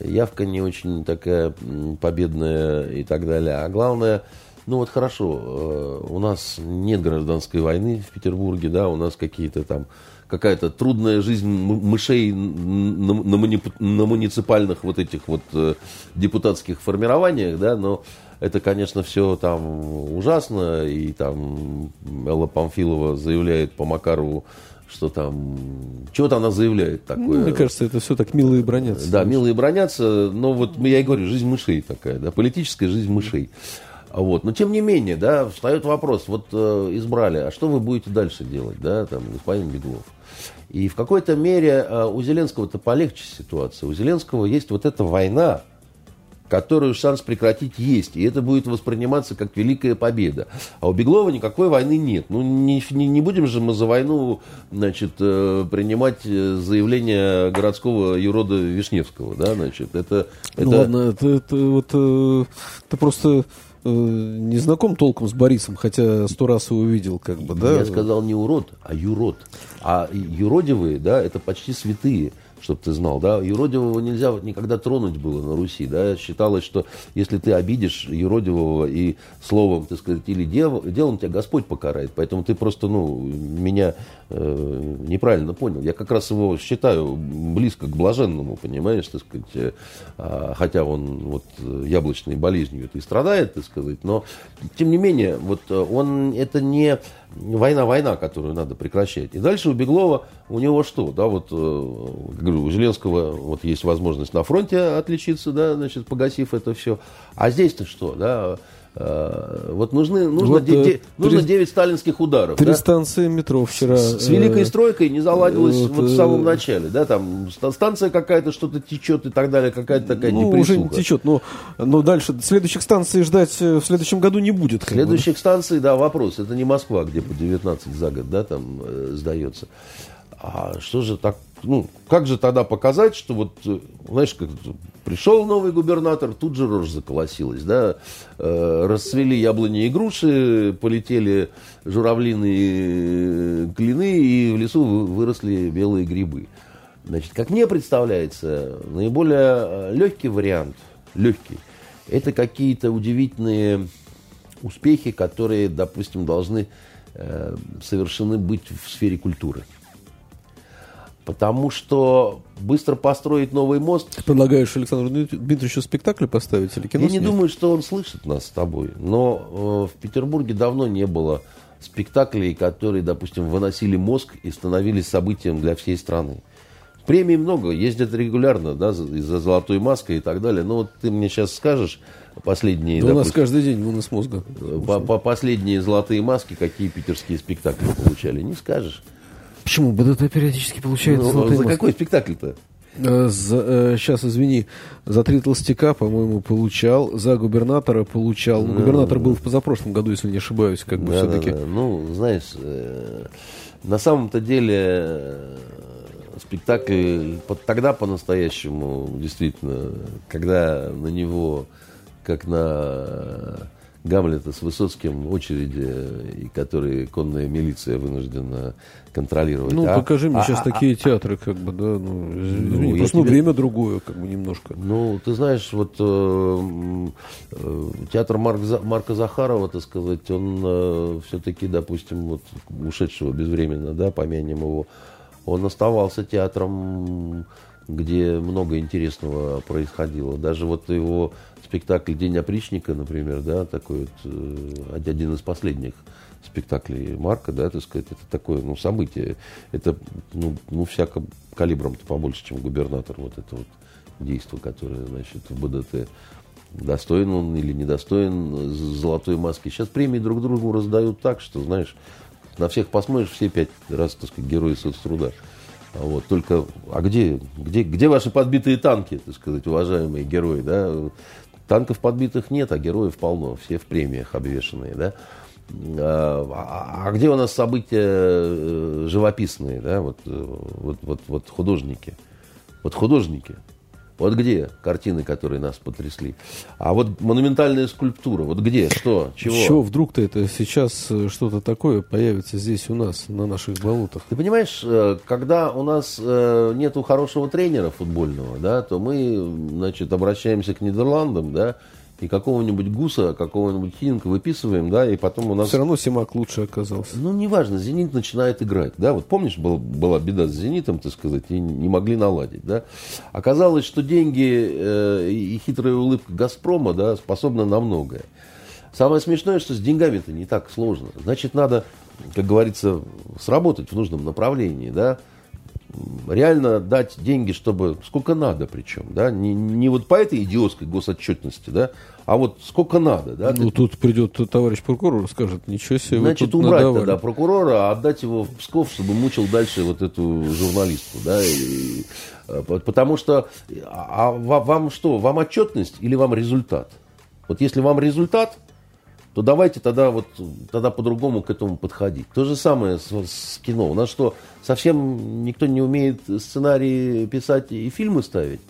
Явка не очень такая победная и так далее. А главное, ну вот хорошо, э, у нас нет гражданской войны в Петербурге, да, у нас какие-то там какая-то трудная жизнь мышей на, на муни- на муниципальных вот этих вот э, депутатских формированиях, да, но это, конечно, все там ужасно, и там Элла Памфилова заявляет по Макарову, что там, чего-то она заявляет такое. Ну, мне кажется, это все так милые бронятся. Да, милые бронятся, но вот я и говорю, жизнь мышей такая, да, политическая жизнь мышей. Вот. Но тем не менее, да, встает вопрос, вот э, избрали, а что вы будете дальше делать, да, там, господин Беглов? И в какой-то мере э, у Зеленского-то полегче ситуация. У Зеленского есть вот эта война, которую шанс прекратить есть. И это будет восприниматься как великая победа. А у Беглова никакой войны нет. Ну, не, не, не будем же мы за войну значит, э, принимать э, заявление городского юрода Вишневского. Да, значит, это, Ну это- ладно, это, это вот э, ты просто не знаком толком с Борисом, хотя сто раз его видел, как бы, да? Я сказал не урод, а юрод. А юродивые, да, это почти святые, чтобы ты знал, да. Юродивого нельзя вот никогда тронуть было на Руси, да. Считалось, что если ты обидишь юродивого и словом, так сказать, или дел- делом, тебя Господь покарает. Поэтому ты просто, ну, меня э, неправильно понял. Я как раз его считаю близко к блаженному, понимаешь, так сказать. э, а, хотя он вот яблочной болезнью это и страдает, так сказать, но тем не менее, вот э, он это не война-война, которую надо прекращать. И дальше у Беглова, у него что, да, вот, э, говорю, у Зеленского вот есть возможность на фронте отличиться, да, значит, погасив это все. А здесь-то что, да, вот нужны, нужно, Вот, де- э, де- нужно три- 9 сталинских ударов. Три да? станции метро вчера. С, с э, великой стройкой не заладилось вот, вот, в э, самом начале, да, там ста- станция какая-то что-то течет и так далее, какая-то такая Ну, уже не течет, но, но дальше следующих станций ждать э, в следующем году не будет. как бы. Следующих станций, да, вопрос. Это не Москва, где по 19 за год, да, там э, сдается. А что же так, ну, как же тогда показать, что вот, э, знаешь, как пришел новый губернатор, тут же рожь заколосилась, да, э, расцвели яблони и груши, полетели журавлиные клины, и в лесу вы- выросли белые грибы. Значит, как мне представляется, наиболее легкий вариант, легкий, это какие-то удивительные успехи, которые, допустим, должны э, совершены быть в сфере культуры. Потому что быстро построить новый мост, Ты предлагаешь Александру Дмит- Дмитриевичу спектакль поставить или кино я не думаю, что он слышит нас с тобой. Но э, в Петербурге давно не было спектаклей, которые, допустим, выносили мозг и становились событием для всей страны. Премий много, ездят регулярно, да, за, за золотой маской и так далее. Но вот ты мне сейчас скажешь последние, Да у нас допустим, каждый день вынос мозга. по, по- последние золотые маски, какие питерские спектакли получали, не скажешь. Почему? БДТ периодически получает Ну, золотые за маски. какой спектакль-то? Э, за- э, сейчас, извини, за три толстяка, по-моему, получал, за губернатора получал. Ну, губернатор был в позапрошлом году, если не ошибаюсь, как бы Да, все-таки. да, да. Ну, знаешь, э, на самом-то деле э, спектакль тогда по-настоящему, действительно, когда на него, как на Гамлета с Высоцким очереди, и которые конная милиция вынуждена контролировать. Ну, А- покажи мне а- сейчас а- такие театры, как бы, да, ну, извини, Ну, просто ну, тебе- время другое, как бы, немножко. Ну, ты знаешь, вот э, э, театр Марк Марка Захарова, так сказать, он все-таки, допустим, вот ушедшего безвременно, да, помянем его, он оставался театром, где много интересного происходило. Даже вот его спектакль «День опричника», например, да, такой вот, э, один из последних спектаклей Марка, да, так сказать, это такое, ну, событие. Это, ну, ну всяко калибром-то побольше, чем губернатор, вот это вот действо, которое, значит, в БДТ. Достоин он или недостоин золотой маски. Сейчас премии друг другу раздают так, что, знаешь, на всех посмотришь, все пять раз, так сказать, герои соцтруда. А вот только, а где, где, где ваши подбитые танки, так сказать, уважаемые герои, да? Танков подбитых нет, а героев полно, все в премиях обвешанные, да? А, а где у нас события э, живописные, да, вот, э, вот, вот, вот художники? Вот художники. Вот где картины, которые нас потрясли? А вот монументальная скульптура, вот где, что, чего? Чего вдруг-то это сейчас э, что-то такое появится здесь у нас, на наших болотах? Ты понимаешь, когда у нас нету хорошего тренера футбольного, да, то мы, значит, обращаемся к Нидерландам, да, и какого-нибудь гуса, какого-нибудь хинка выписываем, да, и потом у нас... Все равно Симак лучше оказался. Ну, неважно, Зенит начинает играть, да, вот помнишь, был, была беда с Зенитом, так сказать, и не могли наладить, да. Оказалось, что деньги э, и хитрая улыбка Газпрома, да, способны на многое. Самое смешное, что с деньгами-то не так сложно. Значит, надо, как говорится, сработать в нужном направлении, да, реально дать деньги, чтобы сколько надо причем, да, не, не вот по этой идиотской госотчетности, да, а вот сколько надо, да. Ну, тут придет товарищ прокурор, скажет, ничего себе, Значит, убрать надавали. тогда прокурора, а отдать его в Псков, чтобы мучил дальше вот эту журналистку, да, и, э, потому что, а, а вам что, вам отчетность или вам результат? Вот если вам результат, то давайте тогда вот тогда по-другому к этому подходить. То же самое с, с кино. У нас что, совсем никто не умеет сценарии писать и фильмы ставить?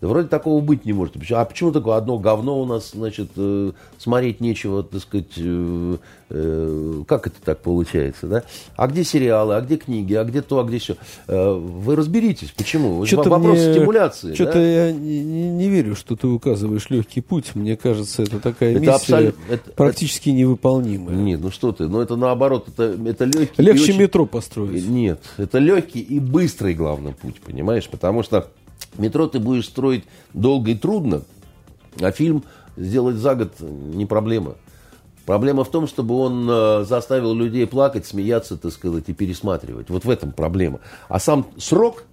Да вроде такого быть не может. А почему такое одно говно у нас, значит, э, смотреть нечего, так сказать, э, э, как это так получается, да? А где сериалы, а где книги, а где то, а где все? Вы разберитесь, почему? Что-то Вопрос мне, стимуляции. Что-то да? я не, не верю, что ты указываешь легкий путь. Мне кажется, это такая это миссия абсолют... это, практически это... невыполнимая. Нет, ну что ты, ну это наоборот, это, это легкий. Легче очень... метро построить. Нет, это легкий и быстрый, главный путь, понимаешь? Потому что Метро ты будешь строить долго и трудно, а фильм сделать за год не проблема. Проблема в том, чтобы он э, заставил людей плакать, смеяться, так сказать, и пересматривать. Вот в этом проблема. А сам срок,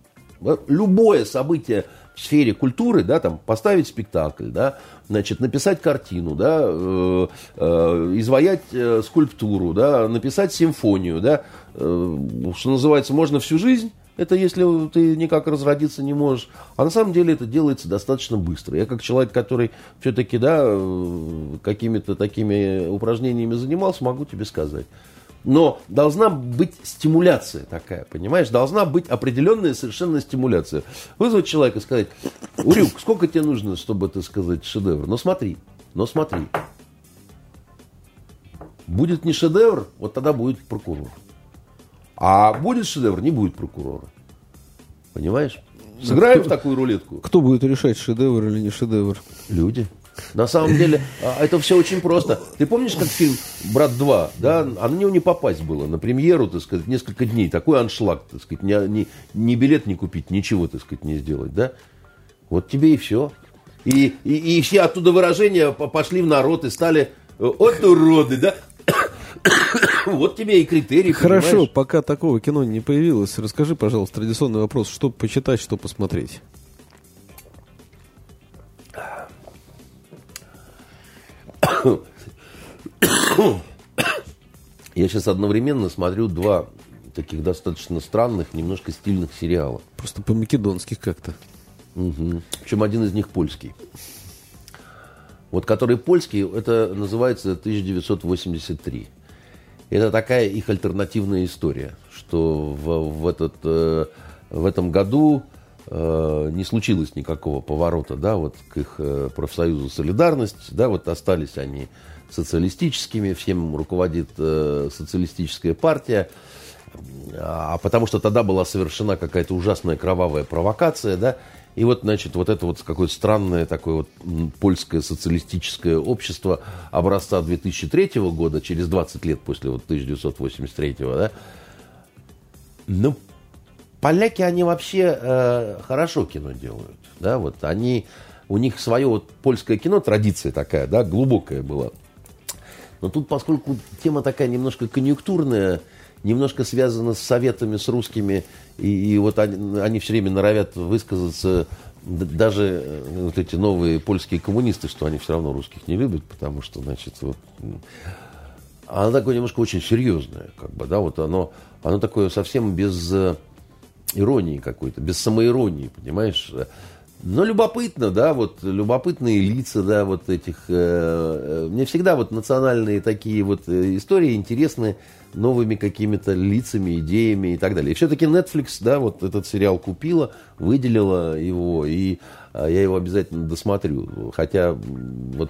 любое событие в сфере культуры, да, там, поставить спектакль, да, значит, написать картину, да, э, э, изваять э, скульптуру, да, написать симфонию, да, э, что называется, можно всю жизнь это если ты никак разродиться не можешь. А на самом деле это делается достаточно быстро. Я как человек, который все-таки да, э, какими-то такими упражнениями занимался, могу тебе сказать. Но должна быть стимуляция такая, понимаешь? Должна быть определенная совершенно стимуляция. Вызвать человека и сказать, Урюк, сколько тебе нужно, чтобы, это сказать, шедевр? Но смотри, но смотри. Будет не шедевр, вот тогда будет прокурор. А будет шедевр, не будет прокурора. Понимаешь? Сыграем кто, в такую рулетку. Кто будет решать, шедевр или не шедевр? Люди. На самом деле, а, это все очень просто. Ты помнишь, как фильм «Брат 2», да, а на него не попасть было, на премьеру, так сказать, несколько дней. Такой аншлаг, так сказать, ни, ни, ни билет не купить, ничего, так сказать, не сделать, да? Вот тебе и все. И, и, и все оттуда выражения пошли в народ и стали э, от уроды, да? вот тебе и критерий. Хорошо, понимаешь? пока такого кино не появилось, расскажи, пожалуйста, традиционный вопрос, что почитать, что посмотреть. Я сейчас одновременно смотрю два таких достаточно странных, немножко стильных сериала. Просто по-македонски как-то. Угу. Причем один из них польский. Вот который польский, это называется 1983. Это такая их альтернативная история, что в, в, этот, э, в этом году э, не случилось никакого поворота, да, вот к их э, профсоюзу «Солидарность», да, вот остались они социалистическими, всем руководит социалистическая партия, а потому что тогда была совершена какая-то ужасная кровавая провокация, да, и вот, значит, вот это вот какое-то странное такое вот польское социалистическое общество образца 2003 года, через 20 лет после вот 1983, да, ну, поляки, они вообще э, хорошо кино делают, да, вот они, у них свое вот польское кино, традиция такая, да, глубокая была. Но тут, поскольку тема такая немножко конъюнктурная, немножко связано с советами, с русскими, и, и вот они, они все время норовят высказаться, даже э, вот эти новые польские коммунисты, что они все равно русских не любят, потому что, значит, вот, оно такое немножко очень серьезное, как бы, да, вот оно, оно такое совсем без э, иронии какой-то, без самоиронии, понимаешь? Но любопытно, да, вот любопытные лица, да, вот этих. Э, э, мне всегда вот национальные такие вот э, истории интересны новыми какими-то лицами, идеями и так далее. И все-таки Netflix, да, вот этот сериал купила, выделила его, и я его обязательно досмотрю. Хотя вот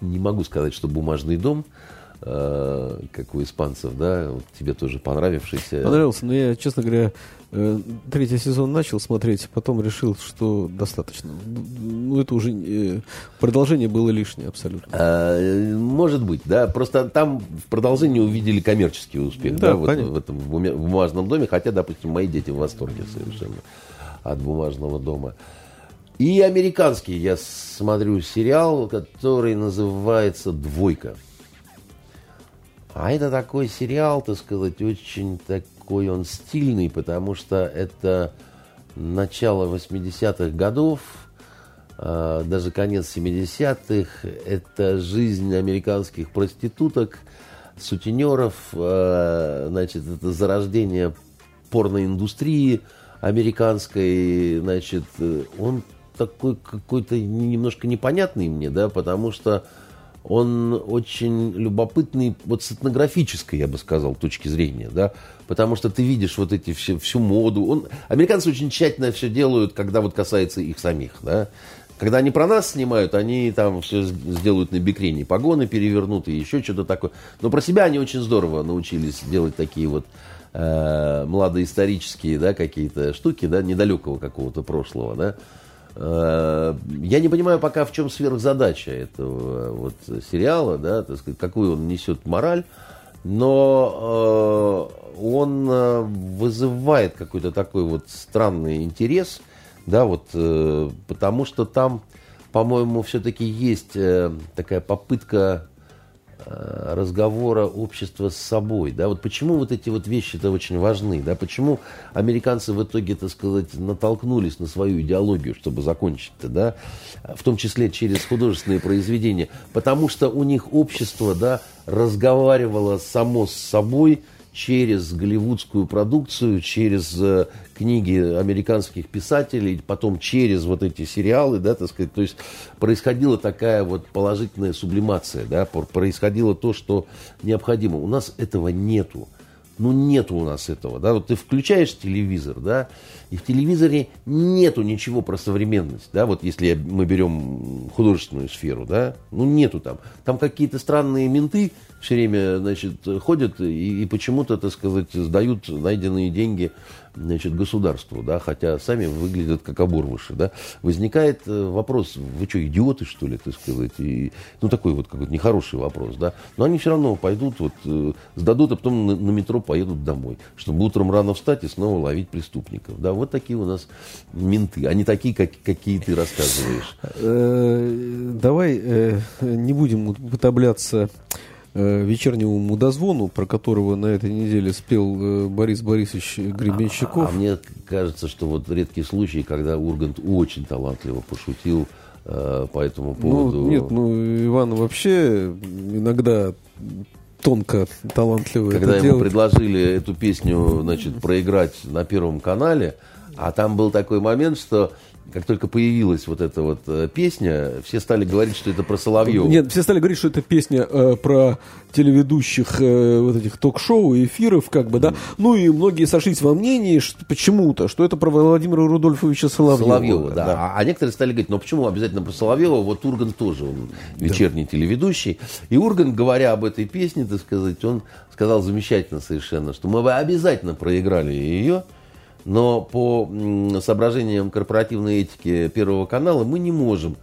не могу сказать, что «Бумажный дом» как у испанцев, да, тебе тоже понравившийся. Понравился, но я, честно говоря, третий сезон начал смотреть, потом решил, что достаточно. Ну, это уже э, продолжение было лишнее абсолютно. А, может быть, да, просто там в продолжении увидели коммерческий успех, да, да вот в этом в бумажном доме, хотя, допустим, мои дети в восторге совершенно от бумажного дома. И американский я смотрю сериал, который называется «Двойка». А это такой сериал, так сказать, очень такой он стильный, потому что это начало 80-х годов, а, даже конец 70-х. Это жизнь американских проституток, сутенеров, а, значит, это зарождение порноиндустрии американской, значит, он такой какой-то немножко непонятный мне, да, потому что он очень любопытный вот с этнографической, я бы сказал, точки зрения, да, потому что ты видишь вот эти все, всю моду. Он, американцы очень тщательно все делают, когда вот касается их самих, да. Когда они про нас снимают, они там все сделают на бикрени, погоны перевернут и еще что-то такое. Но про себя они очень здорово научились делать такие вот э, младоисторические, да, какие-то штуки, да, недалекого какого-то прошлого, да. Э, я не понимаю пока, в чем сверхзадача этого вот сериала, да, так сказать, какую он несет мораль, но э, он э, вызывает какой-то такой вот странный интерес, да, вот, э, потому что там, по-моему, все-таки есть э, такая попытка Э, разговора общества с собой, да, вот почему вот эти вот вещи-то очень важны, да, почему американцы в итоге, так сказать, натолкнулись на свою идеологию, чтобы закончить-то, да, в том числе через художественные произведения, потому что у них общество, да, разговаривало само с собой, через голливудскую продукцию, через э, книги американских писателей, потом через вот эти сериалы, да, так сказать, то есть происходила такая вот положительная сублимация, да, происходило то, что необходимо. У нас этого нету. Ну, нету у нас этого, да, вот ты включаешь телевизор, да, и в телевизоре нету ничего про современность, да, вот если мы берем художественную сферу, да, ну, нету там. Там какие-то странные менты, все время, значит, ходят и, и почему-то, так сказать, сдают найденные деньги, значит, государству, да, хотя сами выглядят как оборвыши, да. Возникает э, вопрос, вы что, идиоты, что ли, так сказать, и, ну, такой вот какой-то нехороший вопрос, да. Но они все равно пойдут, вот, э, сдадут, а потом на, на метро поедут домой, чтобы утром рано встать и снова ловить преступников, да. Вот такие у нас менты, они такие, как, какие ты рассказываешь. Э, давай не будем уподобляться Э, вечернему мудозвону, про которого на этой неделе спел э, Борис Борисович Гребенщиков. А, а мне кажется, что вот редкий случай, когда Ургант очень талантливо пошутил э, по этому ну, поводу. Ну, нет, ну Иван вообще иногда тонко талантливый. Когда ему делает. предложили эту песню, значит, проиграть на Первом канале, а там был такой момент, что как только появилась вот эта вот э, песня, все стали говорить, что это про Соловьева. Нет, все стали говорить, что это песня э, про телеведущих э, вот этих ток-шоу, эфиров, как бы, да. Mm. Ну и многие сошлись во мнении что, почему-то, что это про Владимира Рудольфовича Соловьева. Соловьева, да. да. А, а некоторые стали говорить, ну почему обязательно про Соловьева? Вот Урган тоже, он вечерний да. телеведущий. И Урган, говоря об этой песне, так сказать, он сказал замечательно совершенно, что мы бы обязательно проиграли ее но по соображениям корпоративной этики Первого канала мы не можем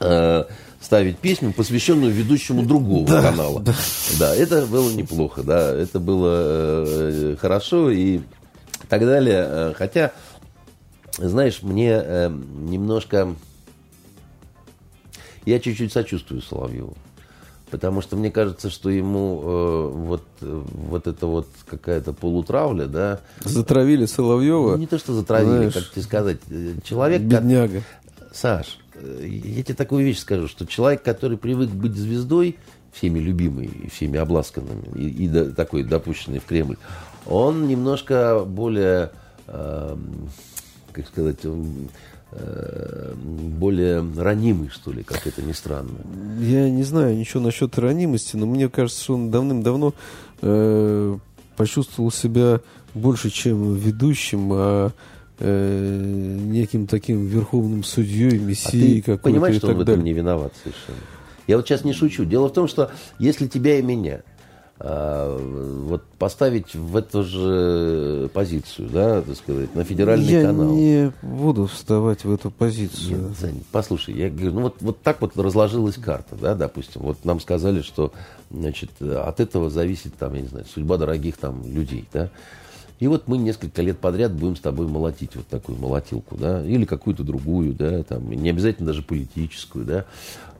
э, ставить песню, посвященную ведущему другого да, канала. Да. да, это было неплохо, да, это было э, хорошо и так далее. Э, хотя, знаешь, мне э, немножко... Я чуть-чуть сочувствую Соловьеву. Потому что мне кажется, что ему э, вот, вот это вот какая-то полутравля, да. Затравили Соловьева. Ну, не то, что затравили, Знаешь, как тебе сказать. Человек... Бедняга. Как... Саш, э, я тебе такую вещь скажу, что человек, который привык быть звездой, всеми любимый, всеми обласканным, и, и до, такой допущенный в Кремль, он немножко более... Э, как сказать, он э, более ранимый, что ли, как это ни странно. Я не знаю ничего насчет ранимости, но мне кажется, что он давным-давно э, почувствовал себя больше, чем ведущим, а э, неким таким верховным судьей, мессией а какой-то понимаешь, что он в этом не виноват совершенно? Я вот сейчас не шучу. Дело в том, что если тебя и меня а, вот поставить в эту же позицию, да, так сказать, на федеральный Я канал. не буду вставать в эту позицию. Нет, Зань, послушай, я говорю, ну вот, вот так вот разложилась карта, да, допустим. Вот нам сказали, что, значит, от этого зависит, там, я не знаю, судьба дорогих там людей, да. И вот мы несколько лет подряд будем с тобой молотить вот такую молотилку, да, или какую-то другую, да, там, не обязательно даже политическую, да.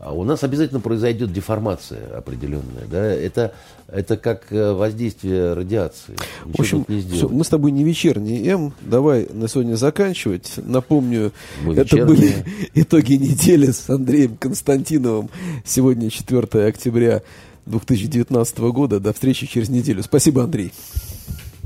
А у нас обязательно произойдет деформация определенная, да. Это, это как э, воздействие радиации. Ничего В общем, не сделаешь. мы с тобой не вечерний М. Давай на сегодня заканчивать. Напомню, Мы это вечерние. были итоги недели с Андреем Константиновым. Сегодня 4 октября 2019 года. До встречи через неделю. Спасибо, Андрей.